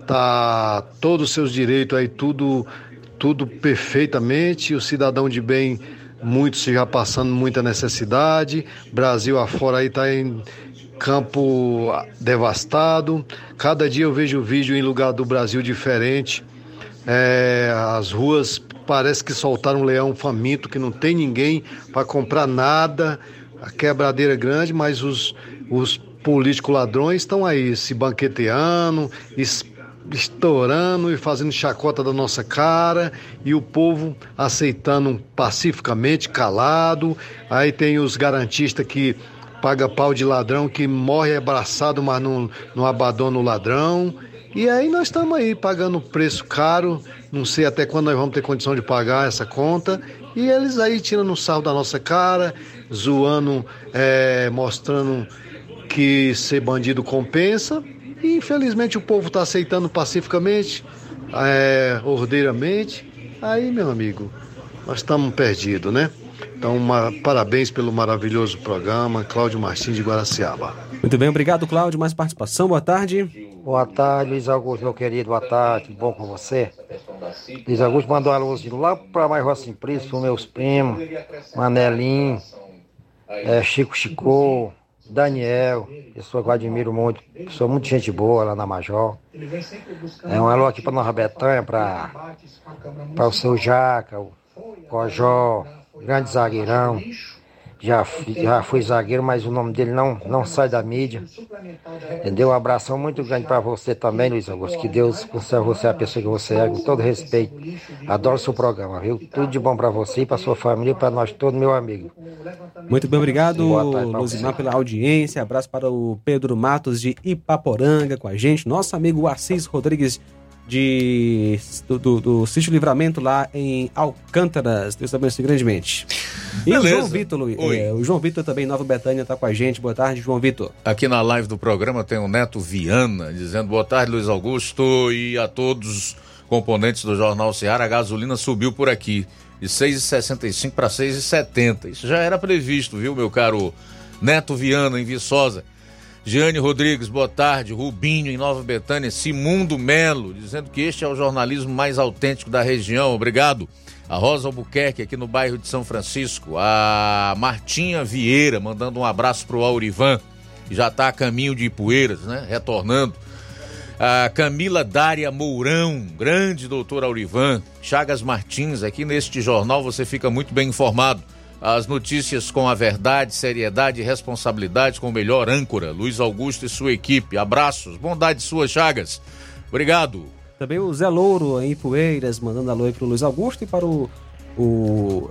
tá todos os seus direitos aí tudo tudo perfeitamente, o cidadão de bem muitos já passando muita necessidade, Brasil afora aí tá em campo devastado. Cada dia eu vejo vídeo em lugar do Brasil diferente. É, as ruas parece que soltaram um leão faminto, que não tem ninguém para comprar nada. A quebradeira é grande, mas os, os políticos ladrões estão aí se banqueteando, es- estourando e fazendo chacota da nossa cara e o povo aceitando pacificamente, calado. Aí tem os garantistas que paga pau de ladrão, que morre abraçado, mas não, não abandona o ladrão. E aí nós estamos aí pagando preço caro, não sei até quando nós vamos ter condição de pagar essa conta. E eles aí tirando sarro da nossa cara, zoando, é, mostrando que ser bandido compensa. E infelizmente o povo está aceitando pacificamente, é, ordeiramente. Aí, meu amigo, nós estamos perdidos, né? Então, uma- parabéns pelo maravilhoso programa, Cláudio Martins de Guaraciaba. Muito bem, obrigado, Cláudio. Mais participação, boa tarde. Boa tarde, Luiz Augusto, meu querido. Boa tarde, tudo bom com você? Luiz Augusto mandou um alôzinho lá para mais Príncipe, os meus primos, Manelinho, eh, Chico Chicô, Daniel, pessoa que eu admiro muito, pessoa muito gente boa lá na Major. É um alô aqui para Nova Betânia, para o seu Jaca, o Cojó, grande zagueirão. Já, fui- já fui zagueiro, mas o nome dele não, não sai da mídia. Entendeu? Um abração muito grande para você também, Luiz Augusto. Que Deus conserve você a pessoa que você é, com todo respeito. Adoro seu programa, viu? Tudo de bom para você e para sua família e para nós todos, meu amigo. Muito bem, obrigado, Luzimar, pela audiência. Abraço para o Pedro Matos de Ipaporanga com a gente. Nosso amigo Assis Rodrigues de, do, do, do Sítio Livramento lá em Alcântaras. Deus abençoe grandemente. E o Beleza. João Vitor, é, o João Vitor também, Nova Betânia, está com a gente. Boa tarde, João Vitor. Aqui na live do programa tem o Neto Viana dizendo boa tarde, Luiz Augusto, e a todos os componentes do Jornal Ceará. A gasolina subiu por aqui de 6,65 para 6,70. Isso já era previsto, viu, meu caro Neto Viana, em Viçosa. Giane Rodrigues, boa tarde. Rubinho, em Nova Betânia. Simundo Melo, dizendo que este é o jornalismo mais autêntico da região. Obrigado. A Rosa Albuquerque, aqui no bairro de São Francisco. A Martinha Vieira, mandando um abraço pro Aurivan, que já está a caminho de Ipueiras, né? Retornando. A Camila Dária Mourão, grande doutor Aurivan. Chagas Martins, aqui neste jornal você fica muito bem informado. As notícias com a verdade, seriedade e responsabilidade com o melhor âncora, Luiz Augusto e sua equipe. Abraços, bondade sua, Chagas. Obrigado. Também o Zé Louro em Poeiras, mandando alô aí para o Luiz Augusto e para o, o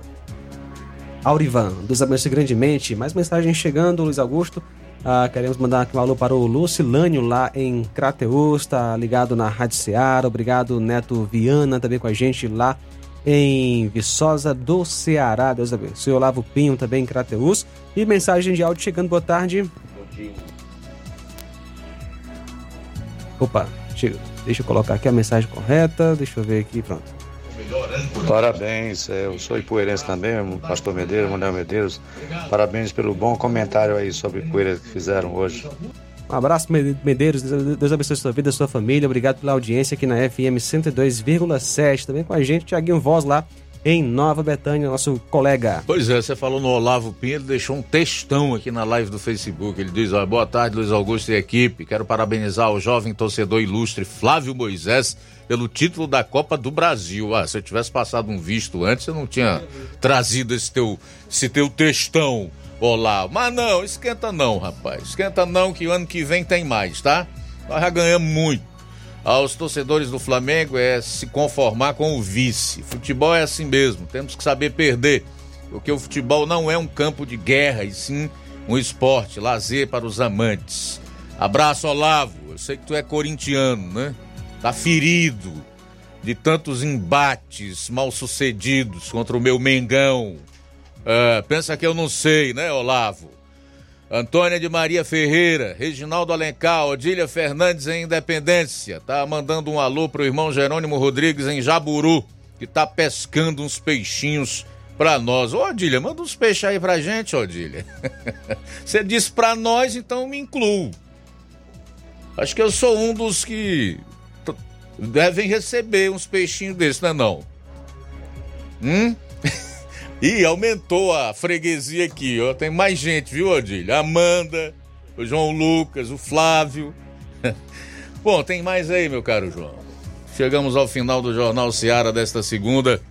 Aurivan. Deus abençoe grandemente. Mais mensagem chegando, Luiz Augusto. Ah, queremos mandar aqui um alô para o Lucilânio lá em Crateus, está ligado na Rádio Ceará. Obrigado, Neto Viana, também com a gente lá em Viçosa do Ceará. Deus abençoe. Olavo Pinho também em Crateus. E mensagem de áudio chegando, boa tarde. Opa, chega. Deixa eu colocar aqui a mensagem correta. Deixa eu ver aqui, pronto. Parabéns, é, eu sou ipueirense também, o pastor Medeiros, Manuel Medeiros. Parabéns pelo bom comentário aí sobre Ipueiras que fizeram hoje. Um abraço, Mede- Medeiros. Deus abençoe sua vida, sua família. Obrigado pela audiência aqui na FM 102,7. Também com a gente, Tiaguinho Voz lá em Nova Betânia, nosso colega. Pois é, você falou no Olavo Pinho, ele deixou um textão aqui na live do Facebook. Ele diz: ó, boa tarde, Luiz Augusto e equipe. Quero parabenizar o jovem torcedor ilustre Flávio Moisés pelo título da Copa do Brasil. Ah, se eu tivesse passado um visto antes, eu não tinha trazido esse teu, esse teu textão, Olavo. Mas não, esquenta não, rapaz. Esquenta não, que o ano que vem tem mais, tá? Nós já ganhamos muito. Aos torcedores do Flamengo é se conformar com o vice. Futebol é assim mesmo, temos que saber perder. Porque o futebol não é um campo de guerra, e sim um esporte, lazer para os amantes. Abraço, Olavo. Eu sei que tu é corintiano, né? Tá ferido de tantos embates mal sucedidos contra o meu Mengão. Ah, pensa que eu não sei, né, Olavo? Antônia de Maria Ferreira, Reginaldo Alencar, Odília Fernandes em Independência. Tá mandando um alô pro irmão Jerônimo Rodrigues em Jaburu, que tá pescando uns peixinhos pra nós. Ô, Odília, manda uns peixes aí pra gente, Odília. Você disse pra nós, então me incluo. Acho que eu sou um dos que devem receber uns peixinhos desses, não é não? Hum? Ih, aumentou a freguesia aqui, ó. Tem mais gente, viu, Odília? A Amanda, o João Lucas, o Flávio. Bom, tem mais aí, meu caro João. Chegamos ao final do Jornal Seara desta segunda.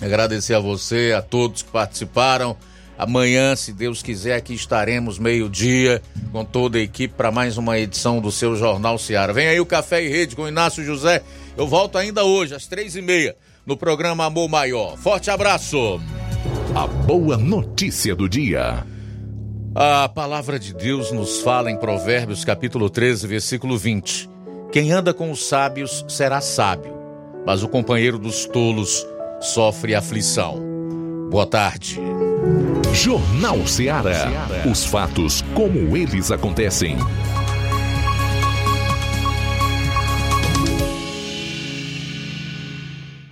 Agradecer a você, a todos que participaram. Amanhã, se Deus quiser, aqui estaremos meio-dia com toda a equipe para mais uma edição do seu Jornal Seara. Vem aí o Café e Rede com Inácio José. Eu volto ainda hoje, às três e meia, no programa Amor Maior. Forte abraço. A boa notícia do dia. A palavra de Deus nos fala em Provérbios capítulo 13, versículo 20. Quem anda com os sábios será sábio, mas o companheiro dos tolos sofre aflição. Boa tarde. Jornal Ceará. Os fatos como eles acontecem.